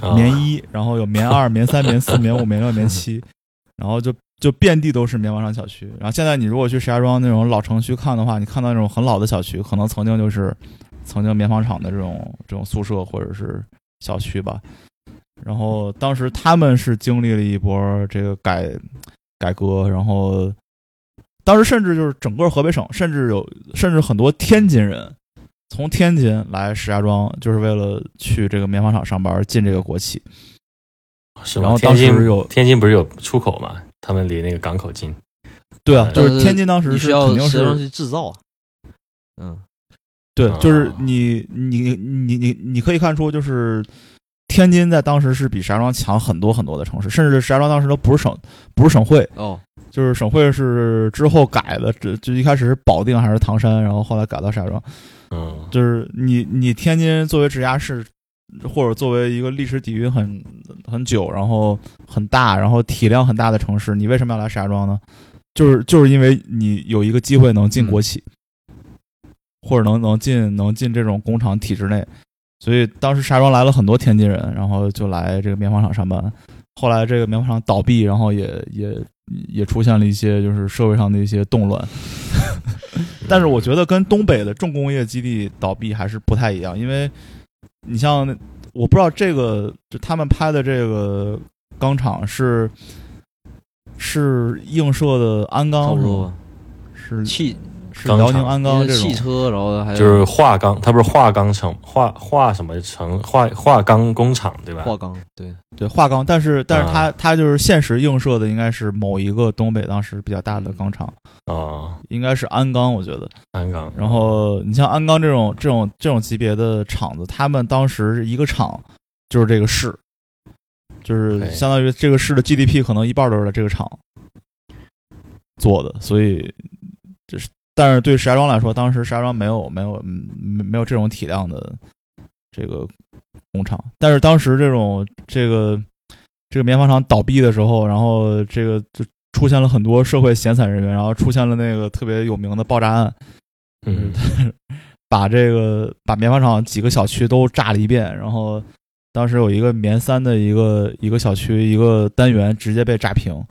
啊
棉一，然后有棉二、棉三、棉四、棉五、棉六、棉七，然后就就遍地都是棉纺厂小区。然后现在你如果去石家庄那种老城区看的话，你看到那种很老的小区，可能曾经就是曾经棉纺厂的这种这种宿舍或者是小区吧。然后当时他们是经历了一波这个改改革，然后当时甚至就是整个河北省，甚至有甚至很多天津人从天津来石家庄，就是为了去这个棉纺厂上班，进这个国企。
是吗？
然后
天津
当时有
天津不是有出口嘛？他们离那个港口近。
对啊，就是天津当时
你需要
是肯定是
去制造啊。嗯，
对，就是
啊
你你你你你可以看出，就是天津在当时是比石家庄强很多很多的城市，甚至石家庄当时都不是省不是省会，
哦，
就是省会是之后改的，这就一开始是保定还是唐山，然后后来改到石家庄。
嗯，
就是你你天津作为直辖市，或者作为一个历史底蕴很很久，然后很大，然后体量很大的城市，你为什么要来石家庄呢？就是就是因为你有一个机会能进国企，或者能能进能进这种工厂体制内，所以当时石家庄来了很多天津人，然后就来这个棉纺厂上班。后来这个棉纺厂倒闭，然后也也也出现了一些就是社会上的一些动乱。*laughs* 但是我觉得跟东北的重工业基地倒闭还是不太一样，因为你像我不知道这个就他们拍的这个钢厂是是映射的鞍钢是是
汽
是辽宁鞍钢这种
汽车，然后还有
就是化钢，它不是化钢城化化什么城化化钢工厂对吧？
化钢，对，
对化钢，但是但是它
啊
它就是现实映射的应该是某一个东北当时比较大的钢厂，
哦，
应该是鞍钢，我觉得。
鞍钢。
然后你像鞍钢这种这种这种级别的厂子，他们当时一个厂就是这个市，就是相当于这个市的 GDP 可能一半都是在这个厂做的，所以就是但是对石家庄来说，当时石家庄没有没有嗯没没有这种体量的这个工厂，但是当时这种这个这个棉纺厂倒闭的时候，然后这个就出现了很多社会闲散人员，然后出现了那个特别有名的爆炸案。
嗯，*laughs*
把这个把棉纺厂几个小区都炸了一遍，然后当时有一个棉三的一个一个小区一个单元直接被炸平，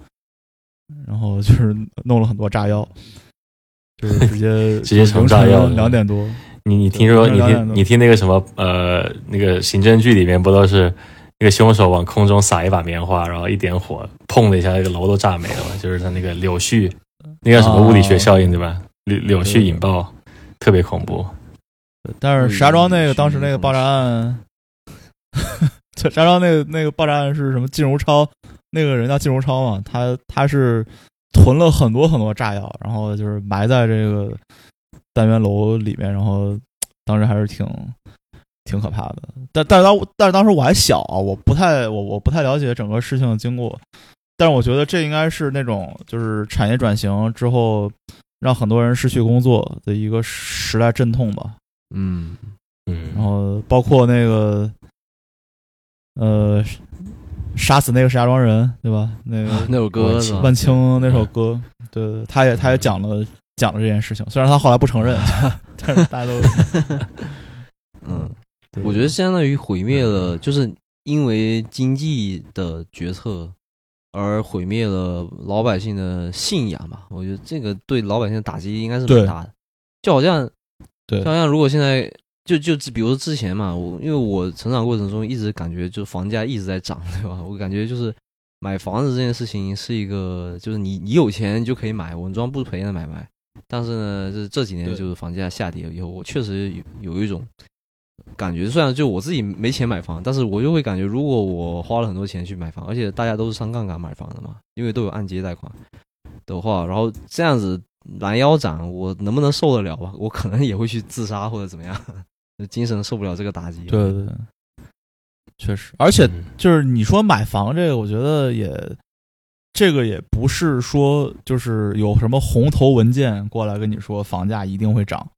然后就是弄了很多炸药，就是直接 *laughs*
直接成炸药了
两点多，
你你听说你听你听那个什么呃那个刑侦剧里面不都是那个凶手往空中撒一把棉花，然后一点火，砰的一下那个楼都炸没了嘛？就是他那个柳絮，那叫什么物理学效应对吧？柳柳絮引爆，特别恐怖。
但是石家庄那个
嗯
当时那个爆炸案，*laughs* 对，石家庄那个那个爆炸案是什么？靳如超，那个人叫靳如超嘛，他他是囤了很多很多炸药，然后就是埋在这个单元楼里面，然后当时还是挺挺可怕的。但但是当但是当时我还小啊，我不太我我不太了解整个事情的经过，但是我觉得这应该是那种就是产业转型之后让很多人失去工作的一个时代阵痛吧。
嗯，
嗯，
然后包括那个，呃，杀死那个石家庄人，对吧？那个
那首歌？
万青那首歌，对对，他也他也讲了讲了这件事情，虽然他后来不承认，*laughs* 但是大家都，*laughs*
嗯，我觉得相当于毁灭了，就是因为经济的决策而毁灭了老百姓的信仰吧。我觉得这个对老百姓的打击应该是
对
蛮大的。就好像，
对
就好像如果现在就就比如说之前嘛，我因为我成长过程中一直感觉就房价一直在涨，*laughs* 对吧？我感觉就是买房子这件事情是一个，就是你你有钱就可以买，稳赚不赔的买卖。但是呢，这这几年就是房价下跌以后，我确实有有一种感觉，虽然就我自己没钱买房，但是我就会感觉，如果我花了很多钱去买房，而且大家都是上杠杆买房的嘛，因为都有按揭贷款的话，然后这样子拦腰斩，我能不能受得了吧？我可能也会去自杀或者怎么样，精神受不了这个打击。
对对对，确实，而且
嗯
就是你说买房这个，我觉得也这个也不是说就是有什么红头文件过来跟你说房价一定会涨，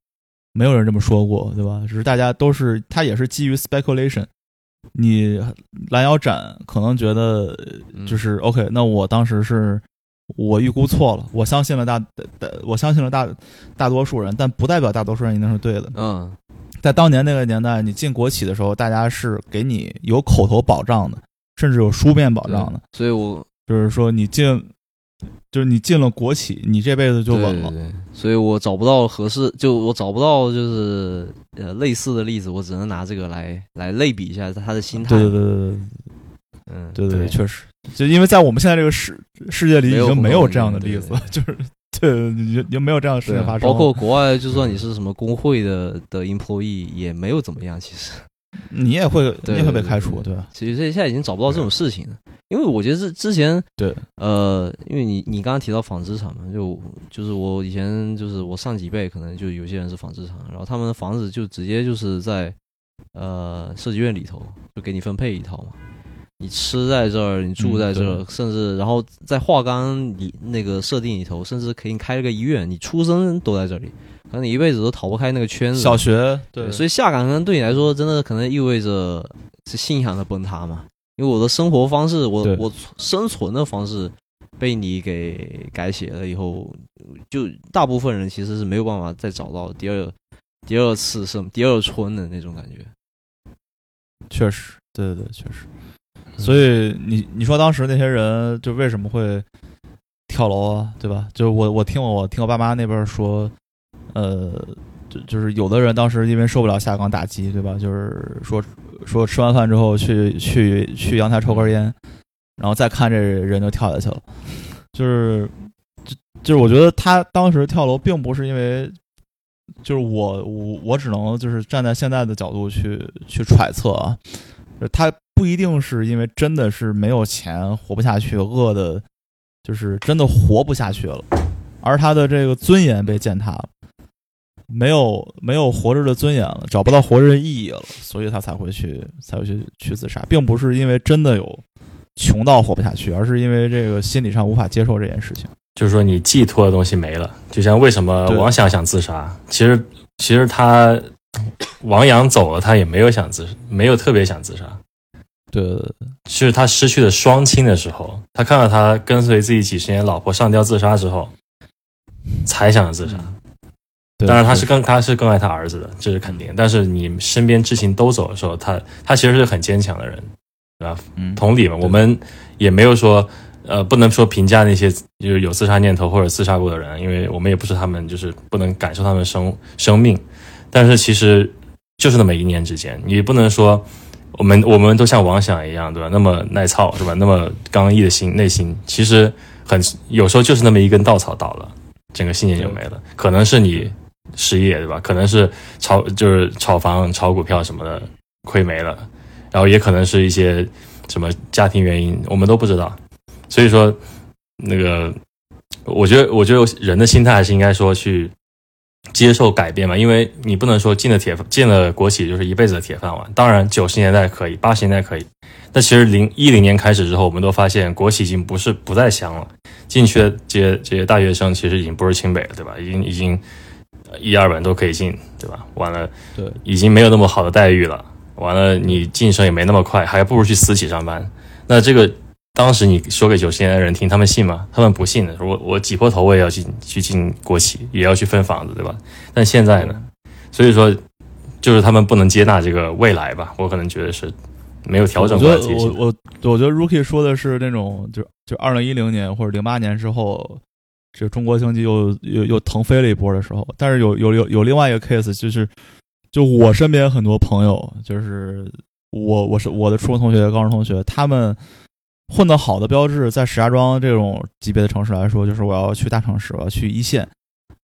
没有人这么说过，对吧？只是大家都是，它也是基于 speculation。你拦腰斩，可能觉得
嗯
就是 OK，那我当时是我预估错了，我相信了大，大我相信了大大多数人，但不代表大多数人一定是对的。
嗯，
在当年那个年代，你进国企的时候，大家是给你有口头保障的，甚至有书面保障的，
所以我
就是说你进，就是你进了国企，你这辈子就稳了。
对对对，所以我找不到合适，就我找不到就是呃类似的例子，我只能拿这个来来类比一下他的心态。
对对对对
嗯，
对对对，确实，就因为在我们现在这个世世界里已经没有这样的例子了，就是 *laughs* 对，你就就没有这样的事情发生。
包括国外，就算你是什么工会的的 employee，也没有怎么样。其实，
你也会，你也会被开除，
对
对吧？
其实现在已经找不到这种事情了。因为我觉得是之前，
对，
呃，因为你你刚刚提到纺织厂嘛，就就是我以前就是我上几辈可能就有些人是纺织厂，然后他们的房子就直接就是在呃设计院里头就给你分配一套嘛，你吃在这儿，你住在这儿，
嗯
甚至然后在画纲里那个设定里头，甚至可以开了个医院，你出生都在这里，可能你一辈子都逃不开那个圈子。
小学对，
所以下岗可能对你来说，真的可能意味着是信仰的崩塌嘛？因为我的生活方式，我我生存的方式被你给改写了以后，就大部分人其实是没有办法再找到第二第二次生第二春的那种感觉。
确实，对对对，确实。所以你你说当时那些人就为什么会跳楼啊，对吧？就是我我听我听我爸妈那边说，呃，就就是有的人当时因为受不了下岗打击，对吧？就是说说吃完饭之后去去去阳台抽根烟，然后再看这人就跳下去了，就是就就是我觉得他当时跳楼并不是因为。就是我我我只能就是站在现在的角度去去揣测啊，就是他不一定是因为真的是没有钱活不下去，饿的，就是真的活不下去了，而他的这个尊严被践踏了，没有没有活着的尊严了，找不到活着的意义了，所以他才会去才会去去自杀，并不是因为真的有穷到活不下去，而是因为这个心理上无法接受这件事情。
就是说你寄托的东西没了，就像为什么王想想自杀，其实其实他 *coughs* 王阳走了，他也没有想自，没有特别想自杀，
对对对
是他失去了双亲的时候，他看到他跟随自己几十年老婆上吊自杀之后，才想着自杀。
对，
当然他是更他是更爱他儿子的，这是肯定。但是你身边知情都走的时候，他他其实是很坚强的人，对吧？
嗯
同理嘛，我们也没有说，呃，不能说评价那些就是有自杀念头或者自杀过的人，因为我们也不是他们，就是不能感受他们生生命。但是其实就是那么一念之间，你不能说我们我们都像王想一样，对吧？那么耐操是吧？那么刚毅的心内心，其实很有时候就是那么一根稻草倒了，整个信念就没了。可能是你失业，对吧？可能是炒就是炒房、炒股票什么的亏没了，然后也可能是一些什么家庭原因，我们都不知道。所以说，那个，我觉得，我觉得人的心态还是应该说去接受改变嘛，因为你不能说进了铁进了国企就是一辈子的铁饭碗。当然，九十年代可以，八十年代可以，但其实零一零年开始之后，我们都发现国企已经不是不再香了，进去的这些这些大学生其实已经不是清北了，对吧？已经已经一二本都可以进，对吧？完了，
对
已经没有那么好的待遇了。完了，你晋升也没那么快，还不如去私企上班。那这个当时你说给九十年代的人听，他们信吗？他们不信的。我我挤破头我也要去去进国企，也要去分房子，对吧？但现在呢？所以说，就是他们不能接纳这个未来吧？我可能觉得是没有调整过来自己。
我我我觉得 Rookie 说的是那种，就就二零一零年或者零八年之后，这中国经济又又又腾飞了一波的时候。但是有有有有另外一个 case，就是就我身边很多朋友，就是我我是我的初中同学、高中同学，他们混得好的标志，在石家庄这种级别的城市来说，就是我要去大城市，我要去一线，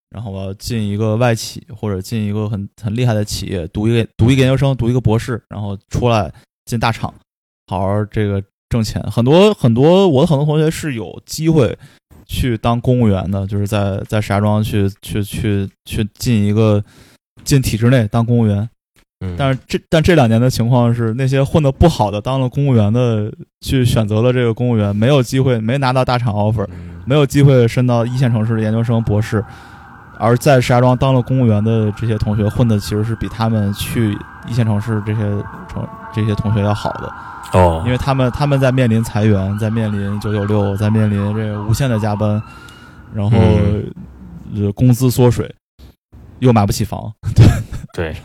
然后我要进一个外企或者进一个很很厉害的企业，读一个读一个研究生，读一个博士，然后出来进大厂，好好这个挣钱。很多很多我的很多同学是有机会去当公务员的，就是在在石家庄去去去去进一个进体制内当公务员。
嗯，
但是这但这两年的情况是，那些混得不好的当了公务员的，去选择了这个公务员，没有机会，没拿到大厂 offer，
嗯。
没有机会升到一线城市的研究生、博士，而在石家庄当了公务员的这些同学，混的其实是比他们去一线城市这些城这些同学要好的，
哦，
因为他们他们在面临裁员，在面临九九六，在面临这个无限的加班，然后、
嗯。
呃工资缩水，又买不起房，*laughs*
对，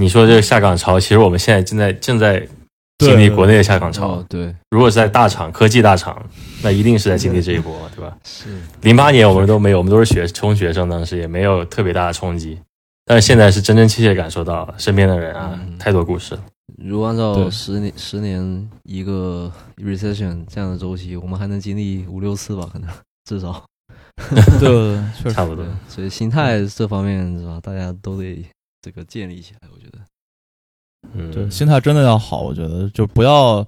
你说这个下岗潮，其实我们现在正在正在经历国内的下岗潮
哦。，对，
如果是在大厂、科技大厂，那一定是在经历这一波，对吧？
是，
零八年我们都没有，我们都是学中学生，当时也没有特别大的冲击。但是现在是真真切切感受到身边的人啊，
嗯
太多故事了。
如果按照十年十年一个 recession 这样的周期，我们还能经历五六次吧，可能 *laughs* 至少。
对对对，确实 *laughs*
差不多，
所以心态这方面是吧，大家都得这个建立起来，我觉得。
嗯，
对，心态真的要好，我觉得就不要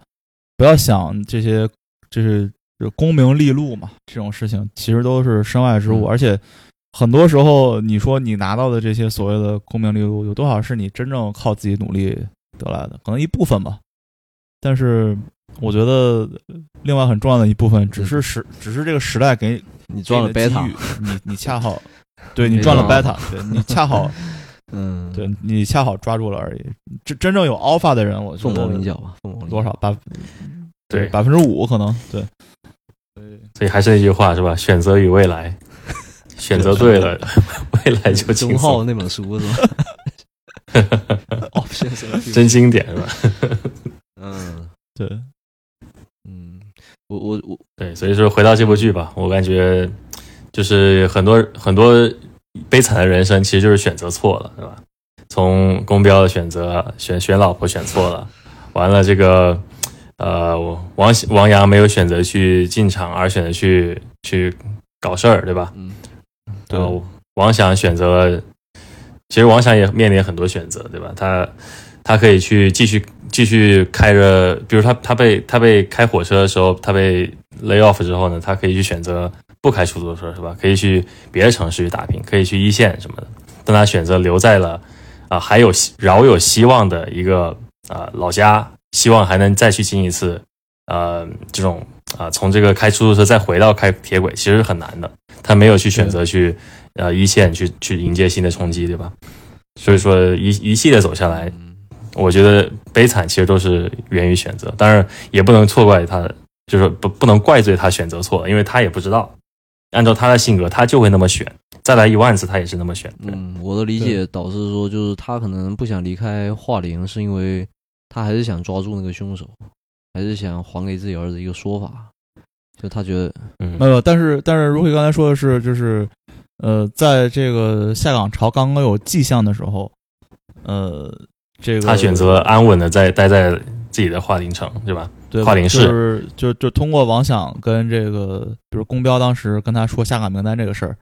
不要想这些，就是就功名利禄嘛，这种事情其实都是身外之物，
嗯。
而且很多时候你说你拿到的这些所谓的功名利禄，有多少是你真正靠自己努力得来的？可能一部分吧，但是我觉得另外很重要的一部分，只是时只是这个时代给
你赚了
给你的
beta，
你你恰好对你赚了
没
beta，对你恰好
嗯，
对你恰好抓住了而已。真真正有 alpha 的人，我觉
凤
得
毛麟角吧，凤毛
多少？百
对
百分之五可能对。
所以还是那句话是吧？选择与未来，*laughs* 选择对了，*laughs* 未来就轻
钟浩。那本书是吧 *laughs* Future
真经典是吧？
嗯
对，
嗯，我我我
对，所以说回到这部剧吧，我感觉就是很多很多悲惨的人生，其实就是选择错了，对吧？从公标的选择选选老婆选错了，完了这个呃王王阳没有选择去进场，而选择去去搞事儿，对吧？
嗯
对
王想选择，其实王想也面临很多选择，对吧？他他可以去继续继续开着，比如他他被他被开火车的时候，他被 lay off 之后呢，他可以去选择不开出租车，是吧？可以去别的城市去打拼，可以去一线什么的。但他选择留在了啊、还有希饶有希望的一个啊、老家，希望还能再去进一次呃这种啊、从这个开出租车再回到开铁轨，其实是很难的。他没有去选择去呃一线去去迎接新的冲击，对吧？所以说一一系列走下来，
嗯
我觉得悲惨其实都是源于选择，当然也不能错怪他，就是不不能怪罪他选择错了，因为他也不知道，按照他的性格，他就会那么选，再来一万次他也是那么选。
嗯，我的理解导致说，就是他可能不想离开华林，是因为他还是想抓住那个凶手，还是想还给自己儿子一个说法，就他觉得，
嗯。
没有，但是但是如慧刚才说的是，就是呃，在这个下岗潮刚刚有迹象的时候，呃，这个
他选择安稳的在待在自己的华林城，对吧？
对
跨领事
就是就就通过王想跟这个，比如公标当时跟他说下岗名单这个事儿，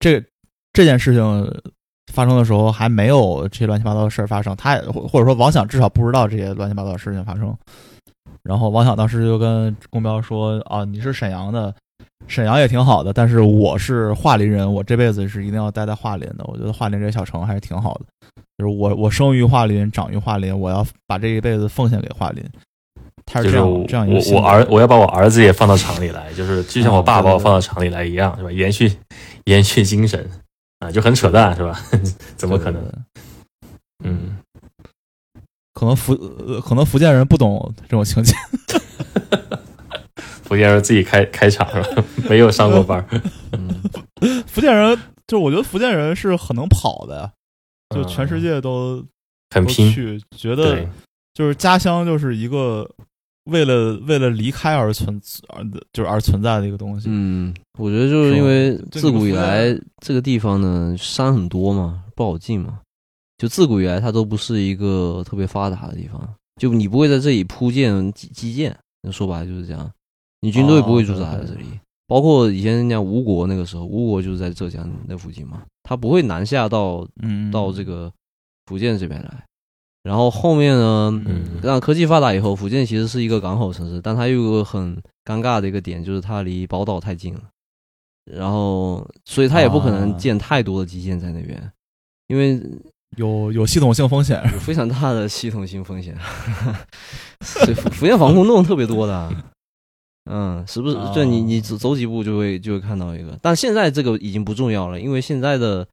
这这件事情发生的时候还没有这些乱七八糟的事儿发生，他也或或者说王想至少不知道这些乱七八糟的事情发生。然后王想当时就跟公标说：“啊，你是沈阳的，沈阳也挺好的，但是我是桦林人，我这辈子是一定要待在桦林的。我觉得桦林这个小城还是挺好的，就是我我生于桦林，长于桦林，我要把这一辈子奉献给桦林。”他
是这样
这样一个
我我儿我要把我儿子也放到厂里来，就是就像我爸把我放到厂里来一样，是吧？延续延续精神啊，就很扯淡，是吧？怎么可能？嗯，
可能福呃可能福建人不懂这种情节，
福建人自己开开厂是吧？*laughs* 没有上过班儿，
嗯，*laughs*
福建人就我觉得福建人是很能跑的呀，就全世界都都
很拼，
去，觉得，就是家乡就是一个为了为了离开而存而就是而存在的一个东西。
嗯，我觉得就是因为自古以来这个地方呢山很多嘛，不好进嘛，就自古以来它都不是一个特别发达的地方，就你不会在这里铺建基基建，说白了就是这样，你军队不会驻扎在这里。包括以前人家吴国那个时候，吴国就是在浙江那附近嘛，他不会南下到
嗯，
到这个福建这边来。然后后面呢，
嗯
让科技发达以后，福建其实是一个港口城市，但它有个很尴尬的一个点，就是它离宝岛太近了。然后，所以它也不可能
啊
建太多的基建在那边，因为
有有系统性风险。
有非常大的系统性风险。*laughs* 所以福福建防空洞特别多的，嗯，是不是？
哦
就你你走走几步就会就会看到一个，但现在这个已经不重要了，因为现在的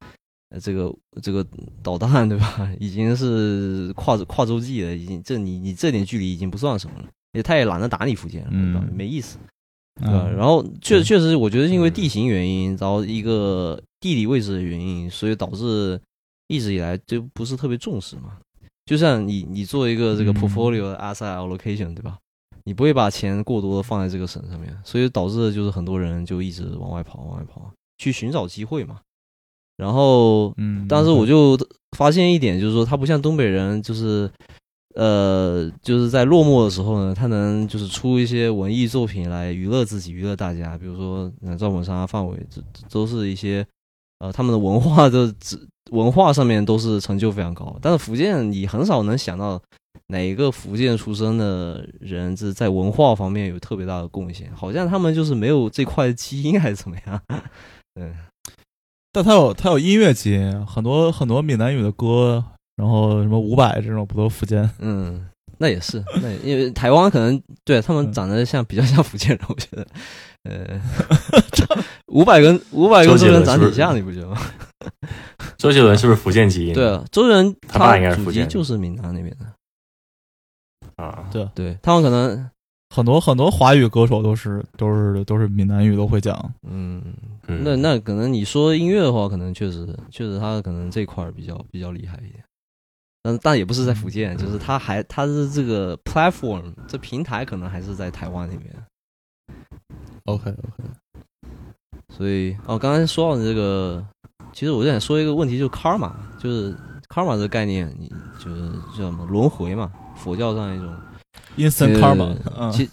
呃这个这个导弹对吧，*laughs* 已经是跨跨洲际了，已经这你你这点距离已经不算什么了，也他也懒得打你福建了，对吧？
嗯
没意思。对吧？
嗯
然后确确实，我觉得是因为地形原因，然后一个地理位置的原因，所以导致一直以来就不是特别重视嘛。就像你你做一个这个
嗯
portfolio 的 asset allocation，对吧？你不会把钱过多的放在这个省上面，所以导致就是很多人就一直往外跑，往外跑，去寻找机会嘛。然后
嗯，
但是我就发现一点，就是说他不像东北人，就是呃，就是在落寞的时候呢，他能就是出一些文艺作品来娱乐自己、娱乐大家。比如说，呃赵本山啊、范伟，这这都是一些呃他们的文化的指文化上面都是成就非常高。但是福建，你很少能想到哪一个福建出生的人是在文化方面有特别大的贡献，好像他们就是没有这块基因还是怎么样？*laughs* 嗯。
但他有他有音乐基因，很多很多闽南语的歌，然后什么伍佰这种不都福建？
嗯，那也是，那也因为台湾可能对他们长得像比较像福建人，我觉得，呃，伍佰跟伍佰跟周杰伦长挺像，你不觉得吗？
周杰伦是不是福建基因？
对啊，周杰伦
他爸应该是福建
祖籍就是闽南那边的，
啊，
对，
对他们可能，
很多很多华语歌手都是都是都是闽南语都会讲。
嗯，
嗯
那那可能你说音乐的话，可能确实确实他可能这块儿比较比较厉害一点。但但也不是在福建，就是他还他是这个 platform 这平台可能还是在台湾那边。
OK OK，
所以哦，刚才说到这个，其实我就想说一个问题，就是 karma，就是 karma 这个概念，你就是叫什么轮回嘛，佛教上一种
Instant
呃
Karma，嗯，
其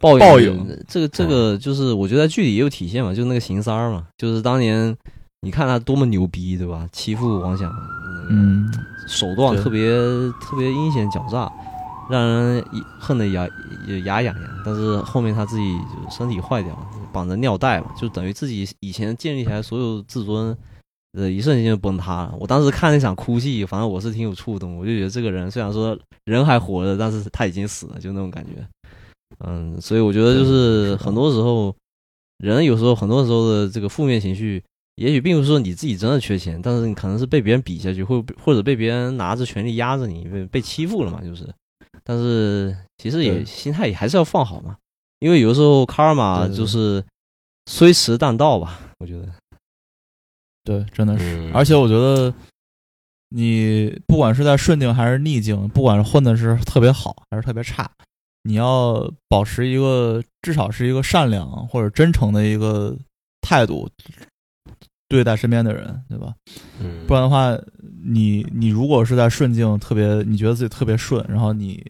报
报
应
应
这个这个就是我觉得在剧里也有体现嘛，就是那个邢三儿嘛，就是当年你看他多么牛逼，对吧？欺负王想，
嗯，
手段特别特别阴险狡诈，让人一恨得牙牙痒痒。但是后面他自己就身体坏掉了，绑着尿袋嘛，就等于自己以前建立起来所有自尊，呃，一瞬间就崩塌了。我当时看那场哭戏，反正我是挺有触动，我就觉得这个人虽然说人还活着，但是他已经死了，就那种感觉。嗯，所以我觉得就是很多时候，人有时候很多时候的这个负面情绪，也许并不是说你自己真的缺钱，但是你可能是被别人比下去，或或者被别人拿着权力压着你，被被欺负了嘛，就是。但是其实也心态也还是要放好嘛，因为有的时候卡尔玛就是虽迟但到吧，我觉得。
对，真的是。
嗯，
而且我觉得，你不管是在顺境还是逆境，不管是混的是特别好还是特别差，你要保持一个至少是一个善良或者真诚的一个态度对待身边的人，对吧？
嗯，
不然的话，你你如果是在顺境特别，你觉得自己特别顺，然后你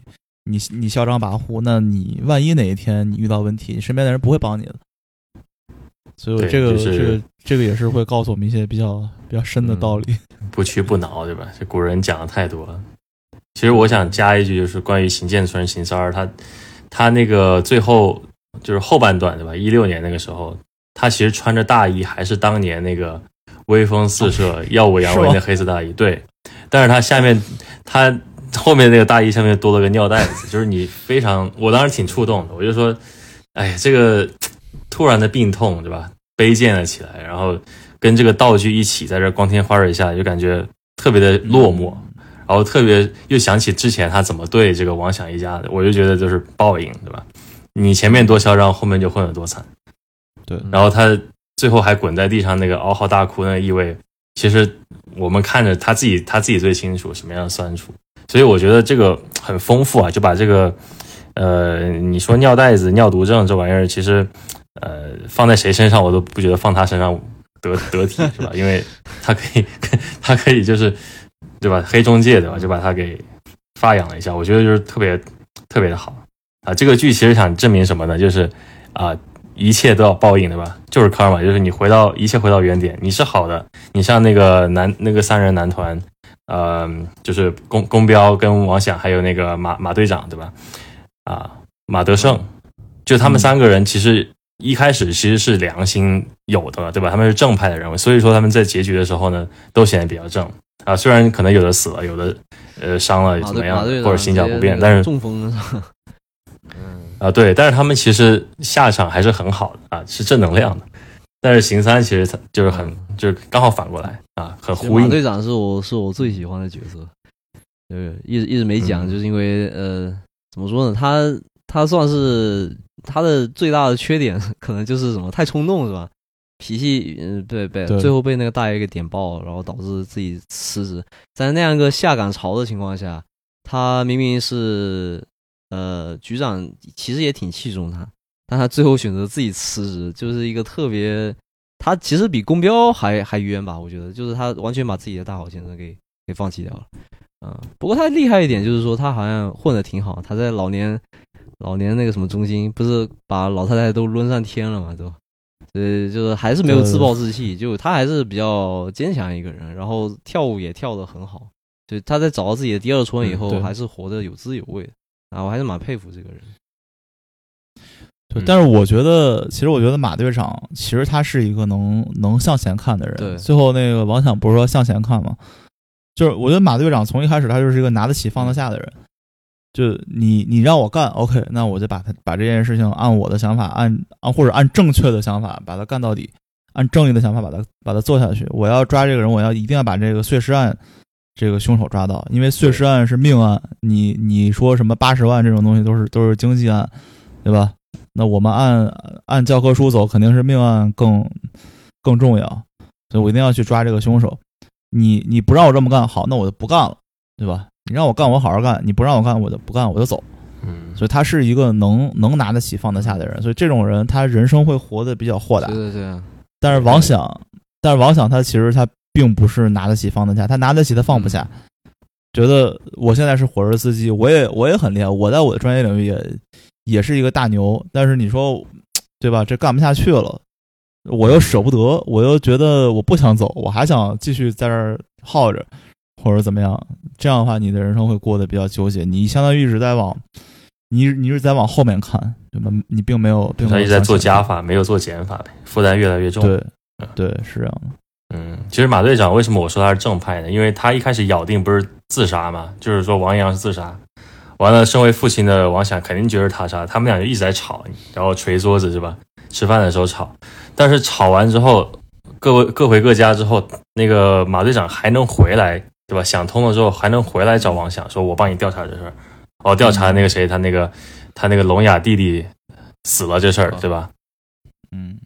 你你嚣张跋扈，那你万一哪一天你遇到问题，你身边的人不会帮你的。所以
对
这个、
就是
这个这个也是会告诉我们一些比较比较深的道理。*laughs*
不屈不挠，对吧？这古人讲的太多了。其实我想加一句，就是关于邢建村、邢三儿，他他那个最后就是后半段，对吧？一六年那个时候，他其实穿着大衣，还是当年那个威风四射、耀武扬威的黑色大衣，对。但是他下面他后面那个大衣下面多了个尿袋子，就是你非常，我当时挺触动的，我就说，哎，这个突然的病痛，对吧？卑贱了起来，然后跟这个道具一起在这光天化日下，就感觉特别的落寞，然后特别又想起之前他怎么对这个王想一家的，我就觉得就是报应，对吧？你前面多嚣张，后面就混得多惨。
对
然后他最后还滚在地上那个嗷嚎大哭那个意味，其实我们看着他自己他自己最清楚什么样的酸楚，所以我觉得这个很丰富啊，就把这个呃你说尿袋子、尿毒症这玩意儿，其实呃放在谁身上我都不觉得放他身上得得体是吧？*laughs* 因为他可以 *laughs* 他可以就是对吧？黑中介对吧？就把他给发扬了一下，我觉得就是特别特别的好。啊，这个剧其实想证明什么呢？就是啊，一切都要报应，对吧？就是 karma，就是你回到一切回到原点，你是好的，你像那个男那个三人男团，呃，就是宫宫彪跟王响还有那个马马队长，对吧？啊，马德胜，就他们三个人其实一开始其实是良心有的，对吧？他们是正派的人物，所以说他们在结局的时候呢，都显得比较正啊。虽然可能有的死了，有的呃伤了怎么样，或者心绞不便，但是
中风？*laughs* 嗯，
啊，对，但是他们其实下场还是很好的啊，是正能量的。但是邢三其实他就是很就是刚好反过来啊，很呼应。
马队长是我是我最喜欢的角色，对，一直一直没讲，
嗯
就是因为呃，怎么说呢？他他算是他的最大的缺点，*laughs* 可能就是什么太冲动是吧？脾气，嗯、对对，最后被那个大爷给点爆，然后导致自己辞职。在那样一个下岗潮的情况下，他明明是呃局长，其实也挺器重他，但他最后选择自己辞职，就是一个特别，他其实比公标还还冤吧？我觉得，就是他完全把自己的大好前程给给放弃掉了。嗯，不过他厉害一点就是说，他好像混的挺好，他在老年老年那个什么中心，不是把老太太都抡上天了嘛，都。呃，就是还是没有自暴自弃，就他还是比较坚强一个人，然后跳舞也跳得很好，就他在找到自己的第二春以后，
嗯
还是活得有滋有味的啊，我还是蛮佩服这个人。
对，
嗯
但是我觉得，其实我觉得马队长其实他是一个能能向前看的人。
对
最后那个王响不是说向前看吗？就是我觉得马队长从一开始他就是一个拿得起放得下的人。就你你让我干，OK，那我就把他把这件事情按我的想法，按按或者按正确的想法把它干到底，按正义的想法把它把它做下去。我要抓这个人，我要一定要把这个碎尸案这个凶手抓到，因为碎尸案是命案，你你说什么八十万这种东西都是都是经济案，对吧？那我们按按教科书走，肯定是命案更更重要，所以我一定要去抓这个凶手。你你不让我这么干，好，那我就不干了，对吧？你让我干，我好好干；你不让我干，我就不干，我就走。
嗯，
所以他是一个能能拿得起放得下的人，所以这种人他人生会活得比较豁达
对。对对啊，
但是王想，但是王想他其实他并不是拿得起放得下，他拿得起他放不下。觉得我现在是火车司机，我也我也很厉害，我在我的专业领域也也是一个大牛。但是你说，对吧？这干不下去了，我又舍不得，我又觉得我不想走，我还想继续在这儿耗着，或者怎么样。这样的话，你的人生会过得比较纠结。你相当于一直在往你你是在往后面看，对吧？你并没有，并没有
他一直在做加法，没有做减法呗，负担越来越重。
对对是这样的。
嗯，其实马队长为什么我说他是正派呢？因为他一开始咬定不是自杀嘛，就是说王阳是自杀。完了，身为父亲的王想肯定觉得他杀，他们俩就一直在吵，然后捶桌子是吧？吃饭的时候吵，但是吵完之后，各位各回各家之后，那个马队长还能回来，对吧？想通了之后还能回来找王想，说我帮你调查这事儿，哦，调查那个谁，他那个他那个聋哑弟弟死了这事儿，对吧？
嗯，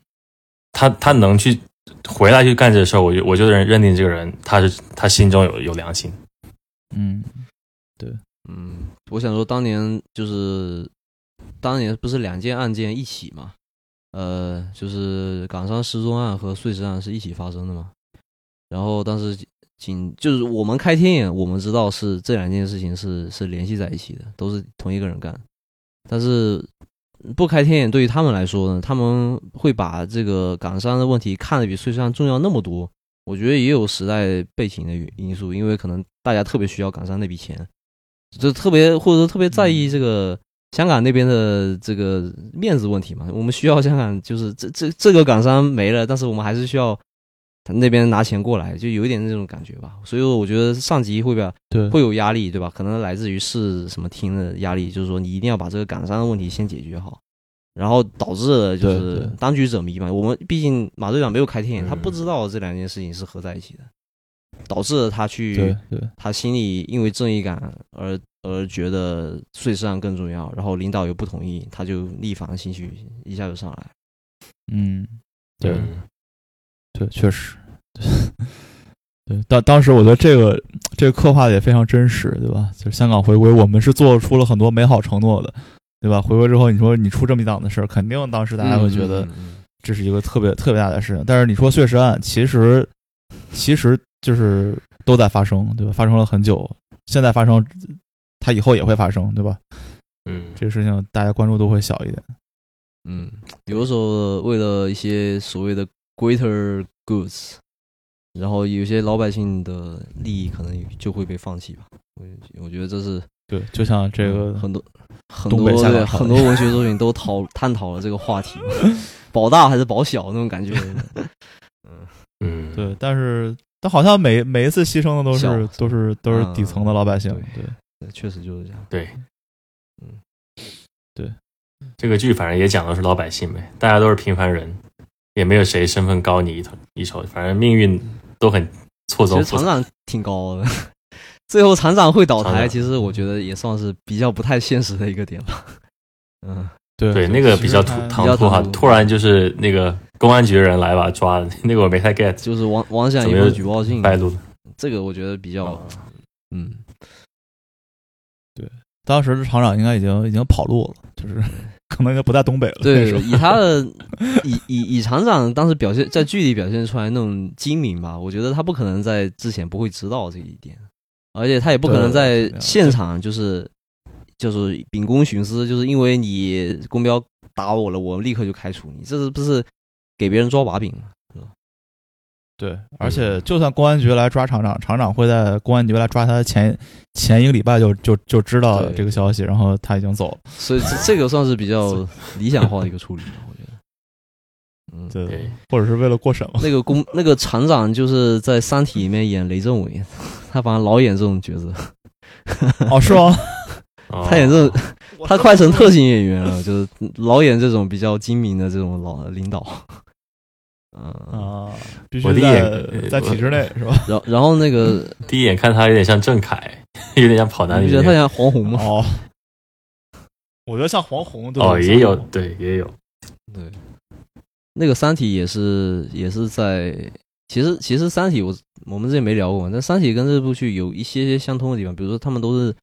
他他能去回来去干这事儿，我就我就认认定这个人他是他心中有有良心。
嗯，对
嗯，我想说，当年就是当年不是两件案件一起嘛？呃，就是港商失踪案和碎尸案是一起发生的嘛？然后当时警就是我们开天眼，我们知道是这两件事情是是联系在一起的，都是同一个人干。但是不开天眼对于他们来说呢，他们会把这个港商的问题看得比碎尸案重要那么多。我觉得也有时代背景的因素，因为可能大家特别需要港商那笔钱，就特别或者说特别在意这个香港那边的这个面子问题嘛。我们需要香港就是这这这个港商没了，但是我们还是需要他那边拿钱过来，就有一点那种感觉吧。所以我觉得上级会把
对，
会有压力，对吧？可能来自于是什么厅的压力，就是说你一定要把这个港商的问题先解决好，然后导致了就是当局者迷嘛。我们毕竟马队长没有开天眼，他
嗯
不知道这两件事情是合在一起的，导致了他去他心里因为正义感而而觉得碎尸案更重要，然后领导又不同意，他就逆反情绪一下就上来。
嗯，对
嗯
对，确实，对，当当时我觉得这个这个刻画的也非常真实，对吧？就是香港回归，我们是做出了很多美好承诺的，对吧？回归之后，你说你出这么一档子事儿，肯定当时大家会觉得这是一个特别特别大的事情。但是你说碎尸案，其实其实就是都在发生，对吧？发生了很久，现在发生，它以后也会发生，对吧？
嗯，
这个事情大家关注度会小一点。
嗯，有的时候为了一些所谓的 greater goods，然后有些老百姓的利益可能就会被放弃吧。我我觉得这是
对，就像这个
很多很多对很多文学作品都讨探讨了这个话题，保大还是保小那种感觉。
嗯嗯，
对，但是但好像每每一次牺牲的都是都是都是
嗯
底层的老百姓，
对
对
对确实就是这样。
对，
嗯，
对，
这个剧反正也讲的是老百姓呗，大家都是平凡人，也没有谁身份高你一头一筹，反正命运都很错综复杂。
实厂长挺高的，*laughs* 最后厂长会倒台，其实我觉得也算是比较不太现实的一个点吧。嗯，
对
对，那个比较突唐突哈
比较唐，突。
突然就是那个公安局的人来把他抓了，*laughs* 那个我没太 get，
就是王王想一
怎么又
份举报信，
败露了。
这个我觉得比较
嗯。
嗯，
当时的厂长应该已经已经跑路了，就是可能应该不在东北了。
对以他的以以以厂长当时表现在剧里表现出来那种精明吧，我觉得他不可能在之前不会知道这一点，而且他也不可能在现场就是就是秉公徇私，就是因为你公标打我了，我立刻就开除你，这是不是给别人抓把柄吗？
对，而且就算公安局来抓厂长，厂长会在公安局来抓他的前前一个礼拜就就就知道
对
这个消息，然后他已经走了。
所以这这个算是比较理想化的一个处理吧，我觉得。嗯，
对
对，
或者是为了过审嘛。
那个公那个厂长就是在《三体》里面演雷政伟，他反正老演这种角色，
哦，是吗？*laughs*
哦
他演这种他快成特型演员了，就是老演这种比较精明的这种老领导。嗯，
啊，必
我
须
第一眼
在在体制内 *laughs* 是吧？
然后然后那个
第一眼看他有点像郑恺，*laughs* 有点像跑男里面
你不觉得他像黄宏吗？
哦，我觉得像黄宏对
哦，也有对也有，
对，那个《三体》也是也是在，其实其实《三体我》我们之前没聊过嘛，但《三体》跟这部剧有一些些相通的地方，比如说他们都是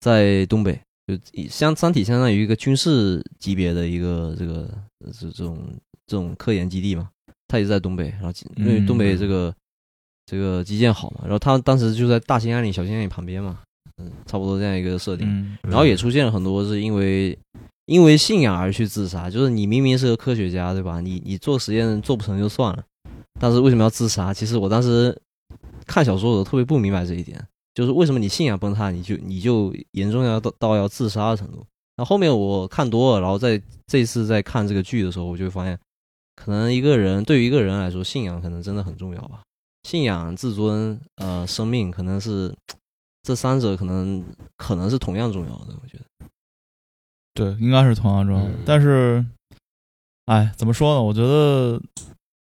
在东北，就相《三体》相当于一个军事级别的一个这个这这种这种科研基地嘛，它也是在东北，然后因为东北这个、这个基建好嘛，然后他当时就在大兴安岭、小兴安岭旁边嘛，嗯，差不多这样一个设定。
嗯，
然后也出现了很多是因为因为信仰而去自杀，就是你明明是个科学家，对吧？你你做实验做不成就算了，但是为什么要自杀？其实我当时看小说的时候特别不明白这一点，就是为什么你信仰崩塌，你就你就严重要到到要自杀的程度。那后面我看多了，然后在这次在看这个剧的时候，我就会发现，可能一个人对于一个人来说，信仰可能真的很重要吧。信仰、自尊、呃，生命，可能是这三者可能可能是同样重要的。我觉得。
对，应该是同样重要的。
嗯
但是，哎，怎么说呢？我觉得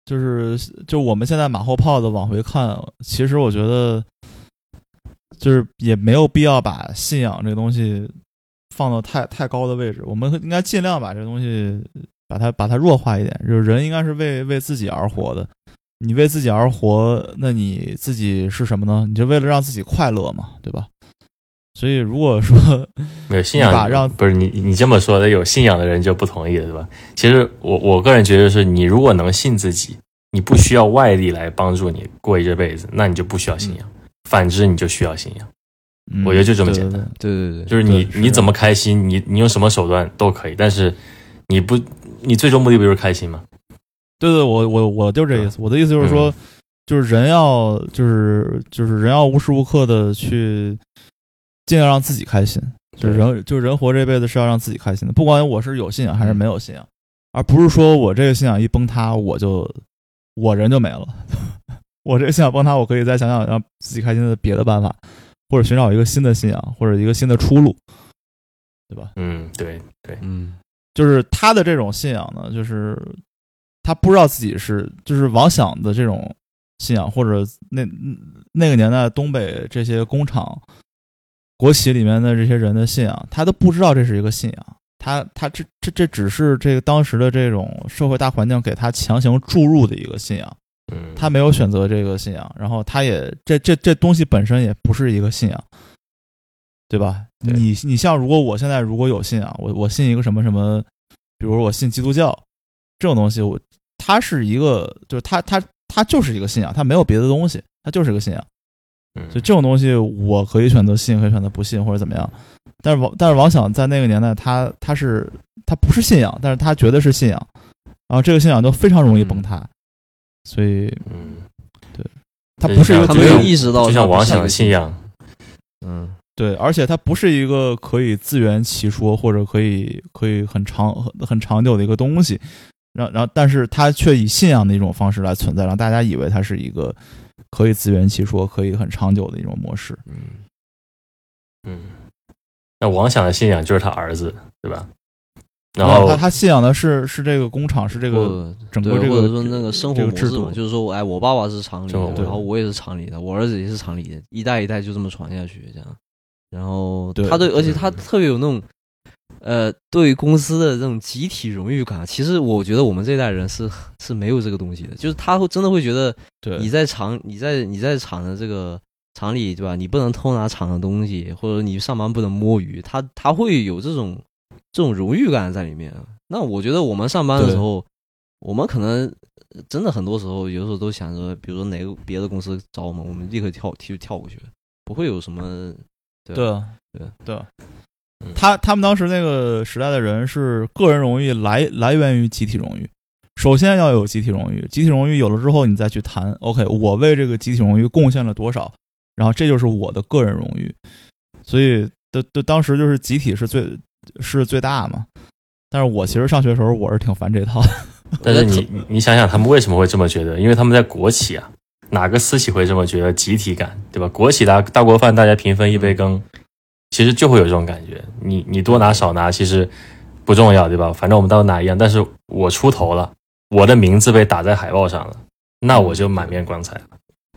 就是就我们现在马后炮的往回看，其实我觉得就是也没有必要把信仰这个东西放到太太高的位置。我们应该尽量把这个东西把它把它弱化一点。就是人应该是为为自己而活的。你为自己而活，那你自己是什么呢？你就为了让自己快乐嘛，对吧？所以如果说 *laughs*
没有信仰，
把让
不是你你这么说的，有信仰的人就不同意了，对吧？其实我我个人觉得是，你如果能信自己，你不需要外力来帮助你过一这辈子，那你就不需要信仰；反之，你就需要信仰。
嗯
我觉得就这么简单
对对
对对对，
就是你
是
你怎么开心，你你用什么手段都可以，但是你不，你最终目的不就是开心吗？
对对，我我我就这意思。我的意思就是说，
嗯
就是人要就是就是人要无时无刻的去尽量让自己开心。就是人就是人活这辈子是要让自己开心的，不管我是有信仰还是没有信仰，而不是说我这个信仰一崩塌，我就我人就没了。*laughs* 我这个信仰崩塌，我可以再想想让自己开心的别的办法，或者寻找一个新的信仰，或者一个新的出路，对吧？
嗯，对对，
嗯
就是他的这种信仰呢，就是他不知道自己是就是妄想的这种信仰，或者那那个年代东北这些工厂、国企里面的这些人的信仰，他都不知道这是一个信仰。他他这这这只是这个当时的这种社会大环境给他强行注入的一个信仰，
嗯，
他没有选择这个信仰，然后他也这这这东西本身也不是一个信仰，对吧？
对。
你你像如果我现在如果有信仰，我我信一个什么什么，比如我信基督教这种东西，我它是一个就是它它它就是一个信仰，它没有别的东西，它就是一个信仰。
嗯。
所以这种东西我可以选择信，可以选择不信或者怎么样。但是王但是王想在那个年代，他他是他不是信仰，但是他觉得是信仰，然后这个信仰就非常容易崩塌，所以
嗯，对。
他不是一个
他没有
就像
意识到，
就像王想的信，仰，
嗯
对，而且它不是一个可以自圆其说或者可以可以很长很很长久的一个东西，然后然后但是它却以信仰的一种方式来存在，让大家以为它是一个可以自圆其说、可以很长久的一种模式。
嗯
嗯，那王想的信仰就是他儿子，对吧？然
后
后
他他信仰的是是这个工厂，是这个整个这个
对或者说那个生活模式嘛，就是说，哎，我爸爸是厂里的，然后我也是厂里的，我儿子也是厂里的，一代一代就这么传下去，这样。然后他对，而且他
嗯
特别有那种，呃，对公司的这种集体荣誉感。其实我觉得我们这代人是是没有这个东西的，就是他会真的会觉得
对
你在厂，你在你在厂的这个厂里，对吧？你不能偷拿厂的东西，或者你上班不能摸鱼，他他会有这种这种荣誉感在里面。那我觉得我们上班的时候，我们可能真的很多时候，有时候都想着，比如说哪个别的公司找我们，我们立刻跳跳跳过去，不会有什么对。
对。啊
对。
对他他们当时那个时代的人是个人荣誉来来源于集体荣誉，首先要有集体荣誉，集体荣誉有了之后，你再去谈，OK，我为这个集体荣誉贡献了多少，然后这就是我的个人荣誉，所以的的当时就是集体是最是最大嘛。但是我其实上学的时候我是挺烦这套的，
但是你你你想想，他们为什么会这么觉得？因为他们在国企啊，哪个私企会这么觉得集体感，对吧？国企大大锅饭，大家平分一杯羹，其实就会有这种感觉。你你多拿少拿其实不重要，对吧？反正我们到哪一样，但是我出头了，我的名字被打在海报上了，那我就满面光彩了。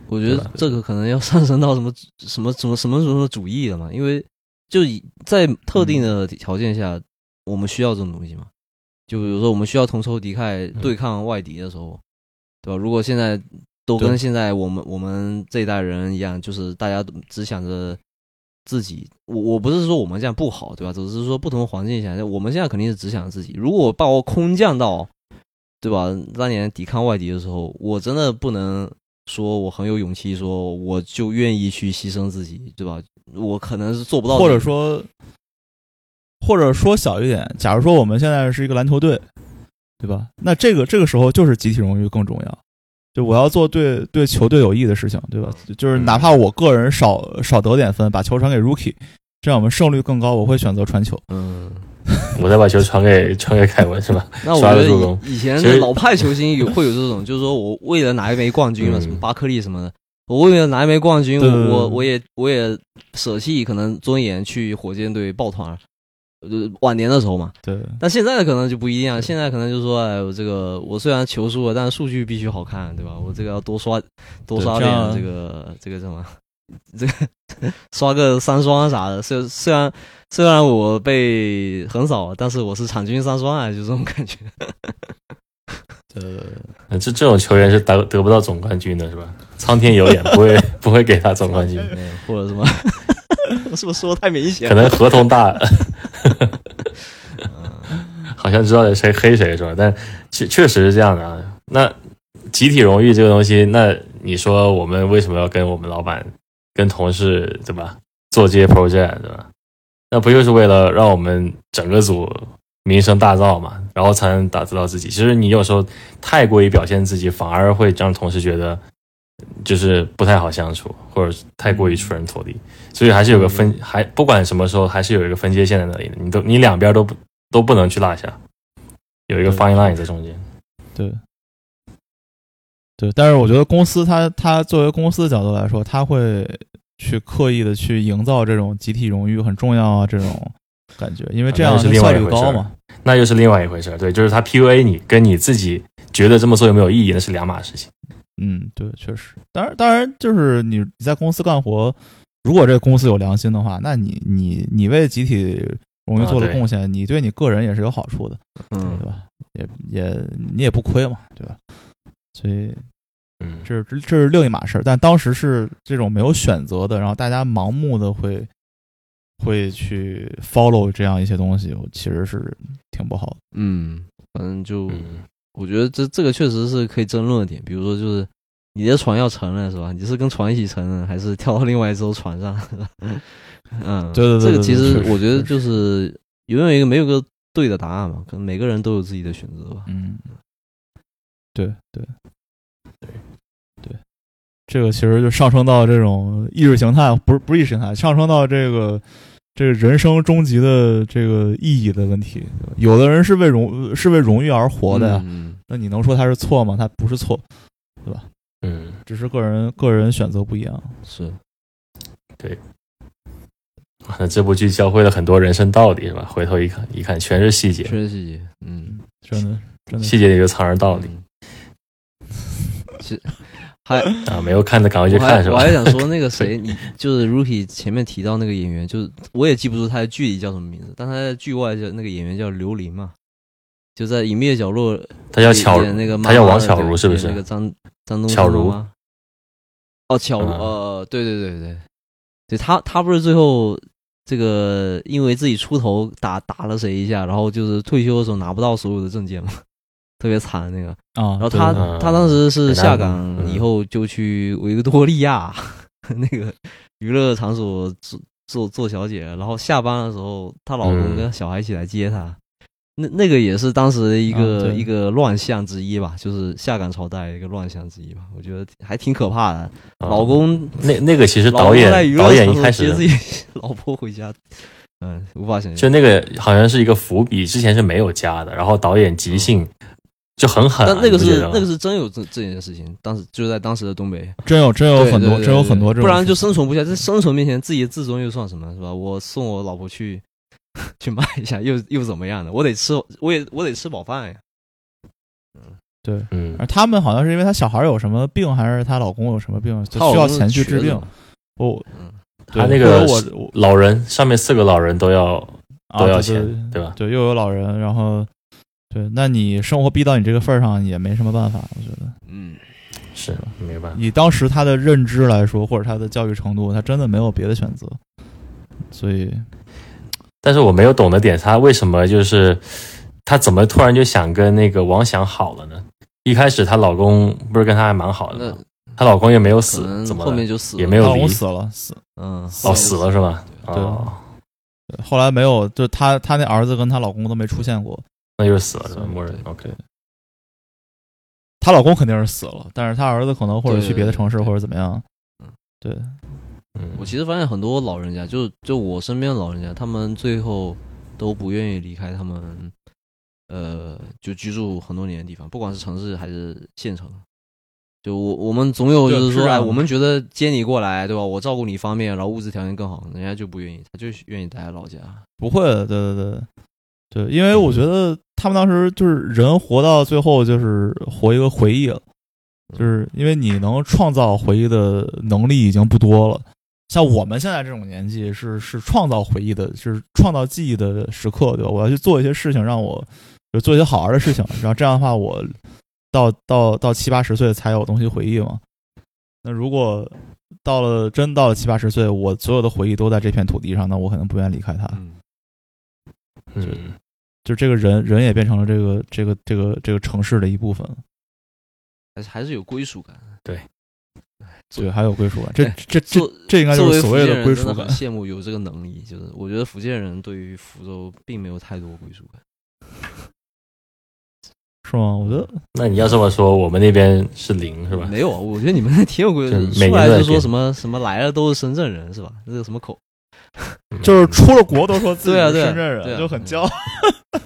我觉得这个可能要上升到什么 *laughs* 什么什么什么什么主义了嘛，因为就以在特定的条件下，我们需要这种东西嘛。就比如说我们需要同仇敌忾对抗外敌的时候，对吧？如果现在都跟现在我们我们这一代人一样，就是大家都只想着自己，我我不是说我们这样不好，对吧？只是说不同环境下，我们现在肯定是只想着自己。如果把我空降到，对吧？当年抵抗外敌的时候，我真的不能说我很有勇气，说我就愿意去牺牲自己，对吧？我可能是做不到
或，者说，或者说小一点，假如说我们现在是一个篮球队，对吧？那这个这个时候就是集体荣誉更重要。就我要做对对球队有益的事情，对吧？就是哪怕我个人少少得点分，把球传给 Rookie，这样我们胜率更高，我会选择传球。
嗯，
我再把球传给传给凯文，是吧？
那我觉以以前的老派球星有会有这种，就是说我为了拿一枚冠军了，
嗯
什么巴克利什么的，我为了拿一枚冠军，我我也我也舍弃可能尊严去火箭队抱团。呃，晚年的时候嘛，
对，
但现在的可能就不一样，现在可能就是说，哎，我这个我虽然球输了，但是数据必须好看，对吧？我这个要多刷多刷点
这
个这个什么，这个刷个三双啥的。虽虽然虽然我被横扫，但是我是场均三双啊，就这种感觉。*laughs*
呃这这种球员是得得不到总冠军的，是吧？苍天有眼，不会不会给他总冠军，*laughs*
嗯或者什么，*laughs* 我是不是说的太明显
可能合同大，*laughs* 好像知道谁黑谁是吧？但确确实是这样的啊。那集体荣誉这个东西，那你说我们为什么要跟我们老板、跟同事对吧做这些 project 对吧？那不就是为了让我们整个组名声大噪嘛，然后才能打造到自己。其实你有时候太过于表现自己，反而会让同事觉得就是不太好相处，或者太过于出人头地。所以还是有个分，还不管什么时候，还是有一个分界线在那里的。你都你两边都不都不能去落下，有一个
对
fine line 在中间。
对对，但是我觉得公司它它作为公司的角度来说，它会去刻意的去营造这种集体荣誉很重要啊这种感觉，因为这样效率高嘛。
那又是另外一回事儿。对，就是他 PUA 你，跟你自己觉得这么做有没有意义，那是两码事情。
嗯，对，确实。当然，当然就是你你在公司干活，如果这个公司有良心的话，那你你你为集体荣誉做了贡献，你对你个人也是有好处的，
嗯
对吧？也也你也不亏嘛，对吧？所以
嗯，
这是这这是另一码事儿。但当时是这种没有选择的，然后大家盲目的会会去 follow 这样一些东西，其实是挺不好的。
嗯，反正就
嗯
我觉得这这个确实是可以争论的点，比如说就是你的船要沉了是吧？你是跟船一起沉了，还是跳到另外一艘船上？*laughs* 嗯，
对对对对
这个其实我觉得就是永远一个没有个对的答案嘛，可能每个人都有自己的选择吧。
嗯，对对对对，这个其实就上升到这种意识形态，不是不是意识形态，上升到这个这个人生终极的这个意义的问题。有的人是为荣是为荣誉而活的呀，
嗯，
那你能说他是错吗？他不是错，对吧
嗯，
只是个人个人选择不一样。
是对
那这部剧教会了很多人生道理是吧？回头一看，一看全是细节，
全是细节，嗯，
真的真的
细节里就藏着道理
嗯。其实还
啊！没有看的赶快去看是吧？
我还想说那个谁，*laughs* 你就是 Rookie 前面提到那个演员，就是我也记不住他的剧里叫什么名字，但他在剧外叫那个演员叫刘琳嘛，就在《隐秘的角落》
他叫巧
那个
他叫王巧如是不是
那个张张东
巧如
吗？哦，巧如，
嗯
呃，对对对对，对他他不是最后这个因为自己出头打打了谁一下，然后就是退休的时候拿不到所有的证件嘛，特别惨那个。
啊。
然后他
对
嗯
他当时是下岗
嗯
以后就去维多利亚 *laughs* 那个娱乐场所做做做小姐，然后下班的时候，她老公
嗯
跟小孩一起来接她。那那个也是当时的一
啊
个、
对
一个乱象之一吧，就是下岗朝代一个乱象之一吧，我觉得还挺可怕的。
啊
老公
那那个其实导演导演
场
一开始
所接自己 *laughs* 老婆回家，嗯，无法想象。
就那个好像是一个伏笔，之前是没有加的，然后导演即兴就很狠啊、
但那个是那个是真有这这件事情，当时就在当时的东北，
真有真有很多真有很多这种，
不然就生存不下。在生存面前，自己的自尊又算什么，是吧？我送我老婆去去卖一下，又又怎么样的？我得吃，我也我得吃饱饭呀。
嗯对。
嗯
而他们好像是因为她小孩有什么病，还是她老公有什么病，就需要钱去治病。我
嗯，
他那个
我我
老人上面四个老人都要都要钱
对
对吧？
对，又有老人，然后对，那你生活逼到你这个份儿上，也没什么办法，我觉得。
嗯，
是没办法。
以当时他的认知来说，或者他的教育程度，他真的没有别的选择，所以
但是我没有懂的点，他为什么就是他怎么突然就想跟那个王想好了呢？一开始她老公不是跟她还蛮好的吗？她老公也没有死，怎么
后面就死了，
也没有离
老公死了，死
嗯，
哦死了是吧？
对
哦，
对后来没有，就她她那儿子跟她老公都没出现过，
那就是死了是吧？默认 OK。
她老公肯定是死了，但是她儿子可能或者去别的城市或者怎么样
嗯，
对，
嗯
我其实发现很多老人家，就就我身边的老人家，他们最后都不愿意离开他们，呃，就居住很多年的地方，不管是城市还是县城。就我我们总有就是说，哎，我们觉得接你过来，对吧？我照顾你方便，然后物质条件更好，人家就不愿意，他就愿意待在老家。
不会的，对对对对，因为我觉得他们当时就是人活到最后就是活一个回忆了，就是因为你能创造回忆的能力已经不多了。像我们现在这种年纪是是创造回忆的，是创造记忆的时刻，对吧？我要去做一些事情，让我就做一些好玩的事情，然后这样的话，我到到到七八十岁才有东西回忆嘛。那如果到了真到了七八十岁，我所有的回忆都在这片土地上，那我可能不愿意离开它。
嗯，
嗯，
就这个人人也变成了这个这个这个这个城市的一部分了，
还是还是有归属感。
对，对还有归属感，这
哎
这这这应该就是所谓的归属感。
羡慕有这个能力，就是我觉得福建人对于福州并没有太多归属感。*laughs*
是吗？我觉得
那你要这么说，我们那边是零是吧？
没有啊，我觉得你们那挺有规
就
矩，
每年都在变
出来就说什么什么来了都是深圳人是吧？这个什么口？
嗯
就是出了国都说自己
对啊对啊
是深圳人，
对啊
就很骄傲。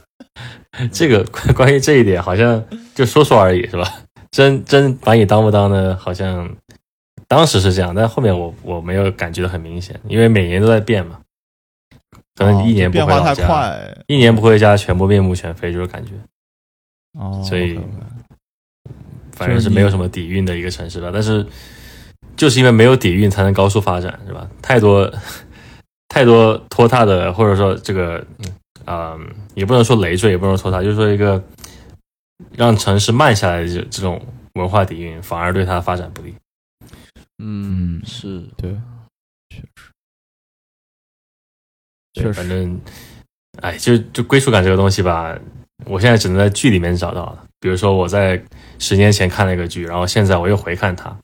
*laughs*
这个关 *laughs* 关于这一点，好像就说说而已是吧？真真把你当不当呢？好像当时是这样，但后面我我没有感觉的很明显，因为每年都在变嘛，可能一年
变化太
回老家，
快
一年不回家，全部面目全非，就是感觉，
哦，
所以反正是没有什么底蕴的一个城市吧。但是就是因为没有底蕴，才能高速发展，是吧？太多太多拖沓的，或者说这个，嗯、呃也不能说累赘，也不能说拖沓，就是说一个让城市慢下来的这这种文化底蕴，反而对它的发展不利。
嗯
嗯，
是
对，确实确实，
反正，哎，就就归属感这个东西吧，我现在只能在剧里面找到了。比如说我在十年前看了一个剧，然后现在我又回看它，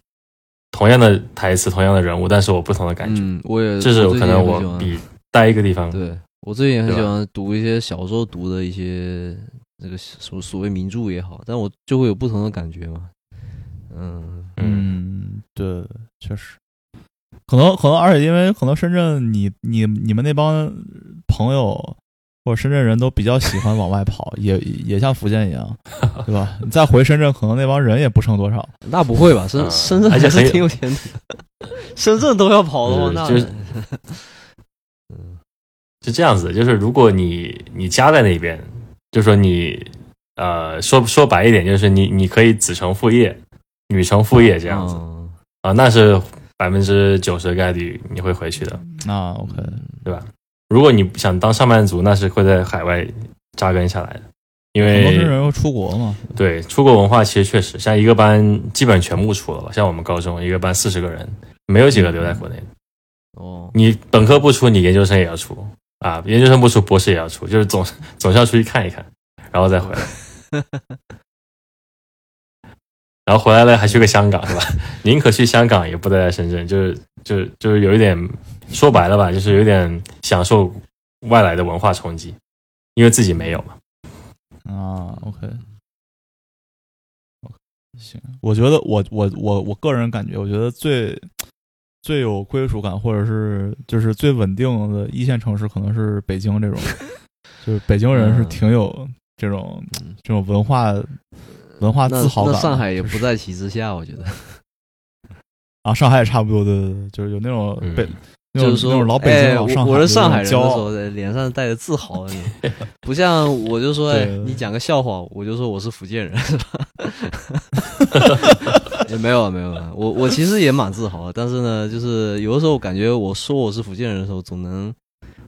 同样的台词，同样的人物，但是我不同的感觉，
嗯，我也
这是
我
可能我比待一个地方，
对我最近也很喜欢读一些小时候读的一些那个所所谓名著也好，但我就会有不同的感觉嘛。嗯，
嗯。
嗯，对，确实，可能可能，而且因为可能深圳你你你们那帮朋友或者深圳人都比较喜欢往外跑，也也像福建一样，对吧？*laughs* 你再回深圳，可能那帮人也不剩多少。
那不会吧？深
嗯
深圳还是
而且很
挺有前途的。深圳都要跑的话，那
就是是这样子，就是如果你你家在那边，就说你呃说说白一点，就是你你可以子承父业，女承父业这样子
嗯
啊，那是百分之九十的概率你会回去的，
那 OK，
对吧？如果你想当上班族，那是会在海外扎根下来的，因
很多人要出国嘛。
对出国文化其实确实像一个班基本全部出了吧，像我们高中一个班四十个人，没有几个留在国内的。
哦，
你本科不出，你研究生也要出啊，研究生不出，博士也要出，就是总 *laughs* 总是要出去看一看，然后再回来。*laughs* 然后回来了还去个香港是吧？*laughs* 宁可去香港也不待在深圳，就是就是就是有一点说白了吧，就是有点享受外来的文化冲击，因为自己没有嘛。
啊，OK，行，我觉得我我我我个人感觉，我觉得最最有归属感，或者是就是最稳定的一线城市，可能是北京这种，*laughs* 就是北京人是
嗯
挺有这种
嗯
这种文化文化自豪感
上海也不在其之下，我觉得。
啊，上海也差不多，对对对，就是有那种
嗯
北。那种
就是说，
老北
哎
京老上海，
我我是上海人的时候，脸上带着自豪的脸，*laughs* 不像我就说，哎，你讲个笑话，我就说我是福建人，是吧？也没有啊，没有啊，我我其实也蛮自豪的，但是呢，就是有的时候感觉我说我是福建人的时候，总能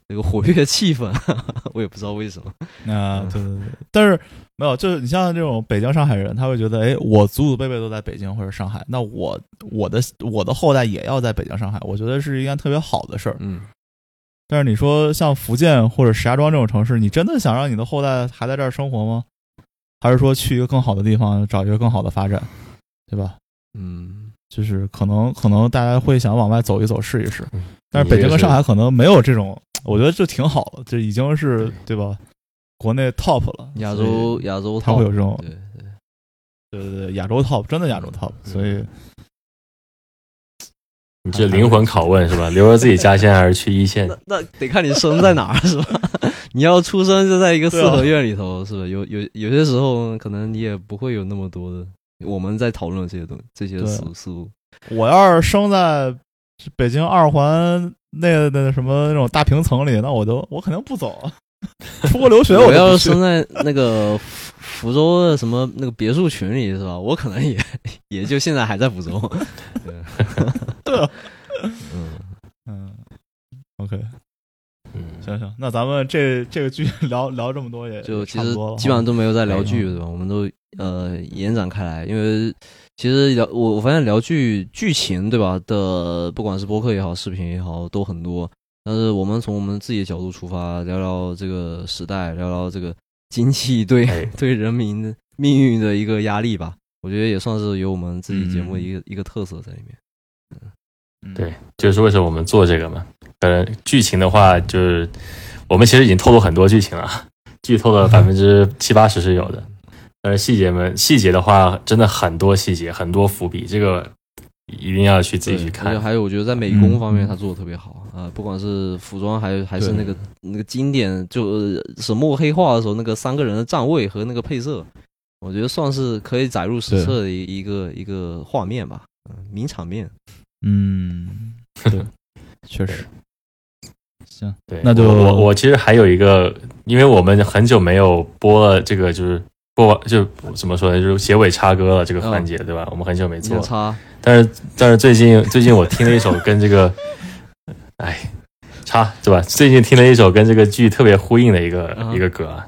那个活跃气氛，*laughs* 我也不知道为什么。
啊，对对对，但是没有，就是你像这种北京、上海人，他会觉得，哎，我祖祖辈辈都在北京或者上海，那我我的我的后代也要在北京、上海，我觉得是一件特别好的事儿。
嗯，
但是你说像福建或者石家庄这种城市，你真的想让你的后代还在这儿生活吗？还是说去一个更好的地方找一个更好的发展，对吧？
嗯，
就是可能可能大家会想往外走一走试一试，
嗯
但是北京跟
你这个是
上海可能没有这种，我觉得就挺好了，这已经是对吧？国内 top 了，
亚洲亚洲
它会有这种
对对，
对对对，亚洲 top 真的亚洲 top，所以
你这灵魂拷问是吧？留着自己家乡还是去一线
那？那得看你生在哪儿是吧？*laughs* 你要出生就在一个四合院里头是吧？有有有些时候可能你也不会有那么多的我们在讨论这些东这些
对
思思路。
我要是生在北京二环那那什么那种大平层里，那我都我肯定不走啊，出国留学
我要是生在那个福福州的什么那个别墅群里是吧？我可能也也就现在还在福州。对，*laughs* 嗯，
嗯，OK，
嗯，
行行，那咱们这这个剧 *laughs* 聊聊这么多也
就其实基本上都没有在聊剧
嗯
对吧？我们都呃延展开来，因为其实聊我我发现聊剧剧情对吧的，不管是播客也好，视频也好，都很多。但是我们从我们自己的角度出发，聊聊这个时代，聊聊这个经济对、
哎
对人民的命运的一个压力吧。我觉得也算是有我们自己节目一个、一个特色在里面。
嗯
对，就是为什么我们做这个嘛。呃，剧情的话，就是我们其实已经透露很多剧情了，剧透了百分之七八十是有的。但是细节们，细节的话，真的很多细节，很多伏笔，这个一定要去自己去看。
还有，我觉得在美工方面，
嗯
他做的特别好啊、呃不管是服装，还有还是那个那个经典，就呃沈墨黑化的时候，那个三个人的站位和那个配色，我觉得算是可以载入史册的一一个一个画面吧，嗯，名场面。
嗯，对，*laughs* 确实。行，
对，
那就
我我我其实还有一个，因为我们很久没有播了这个，就是播完就怎么说呢，就是结尾插歌了这个环节，对吧？我们很久没做但是但是最近最近我听了一首跟这个，哎，插对吧？最近听了一首跟这个剧特别呼应的一个、
嗯
一个歌啊，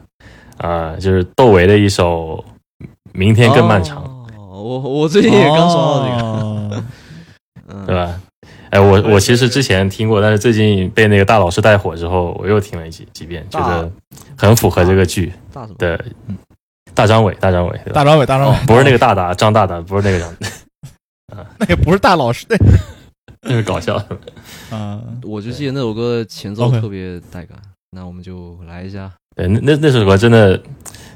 啊、就是窦唯的一首《明天更漫长》，
哦、我我最近也刚刷到这个，*laughs*
对吧？哎，我我其实之前听过，但是最近被那个大老师带火之后，我又听了几几遍，觉得很符合这个剧？的。大张伟，大张伟，
大张伟，大张伟
哦，不是那个大大张大大，不是那个张，啊 *laughs*
那也不是大老师，那 *laughs*
那是搞笑。*laughs*
啊，
我就记得那首歌前奏特别带感，那我们就来一下。
对，那那那首歌真的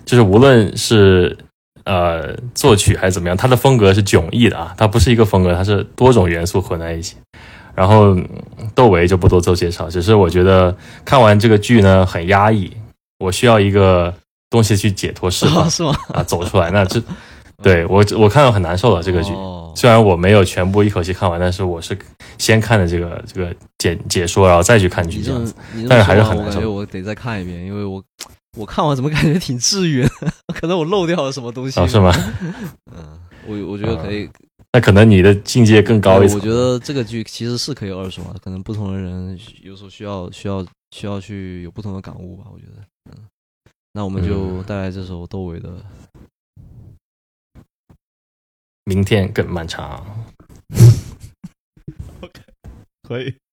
就是无论是呃作曲还是怎么样，它的风格是迥异的啊，它不是一个风格，它是多种元素混在一起。然后嗯窦唯就不多做介绍，只是我觉得看完这个剧呢很压抑，我需要一个东西去解脱释放 *laughs*
是吗？
啊，走出来。那这 *laughs* 对我我看到很难受了这个剧。
哦
虽然我没有全部一口气看完，但是我是先看的这个这个解解说，然后再去看剧
你这
样子。但是还是很难受
完我感觉我得再看一遍，因为我我看完怎么感觉挺治愈的，*laughs* 可能我漏掉了什么东西。
哦，是吗？
嗯，我我觉得可以
那可能你的境界更高一层。
我觉得这个剧其实是可以二刷的，可能不同的人有时候需要需要需要去有不同的感悟吧。我觉得，嗯，那我们就
嗯
带来这首窦唯的
明天更漫长。*laughs*
OK，可以。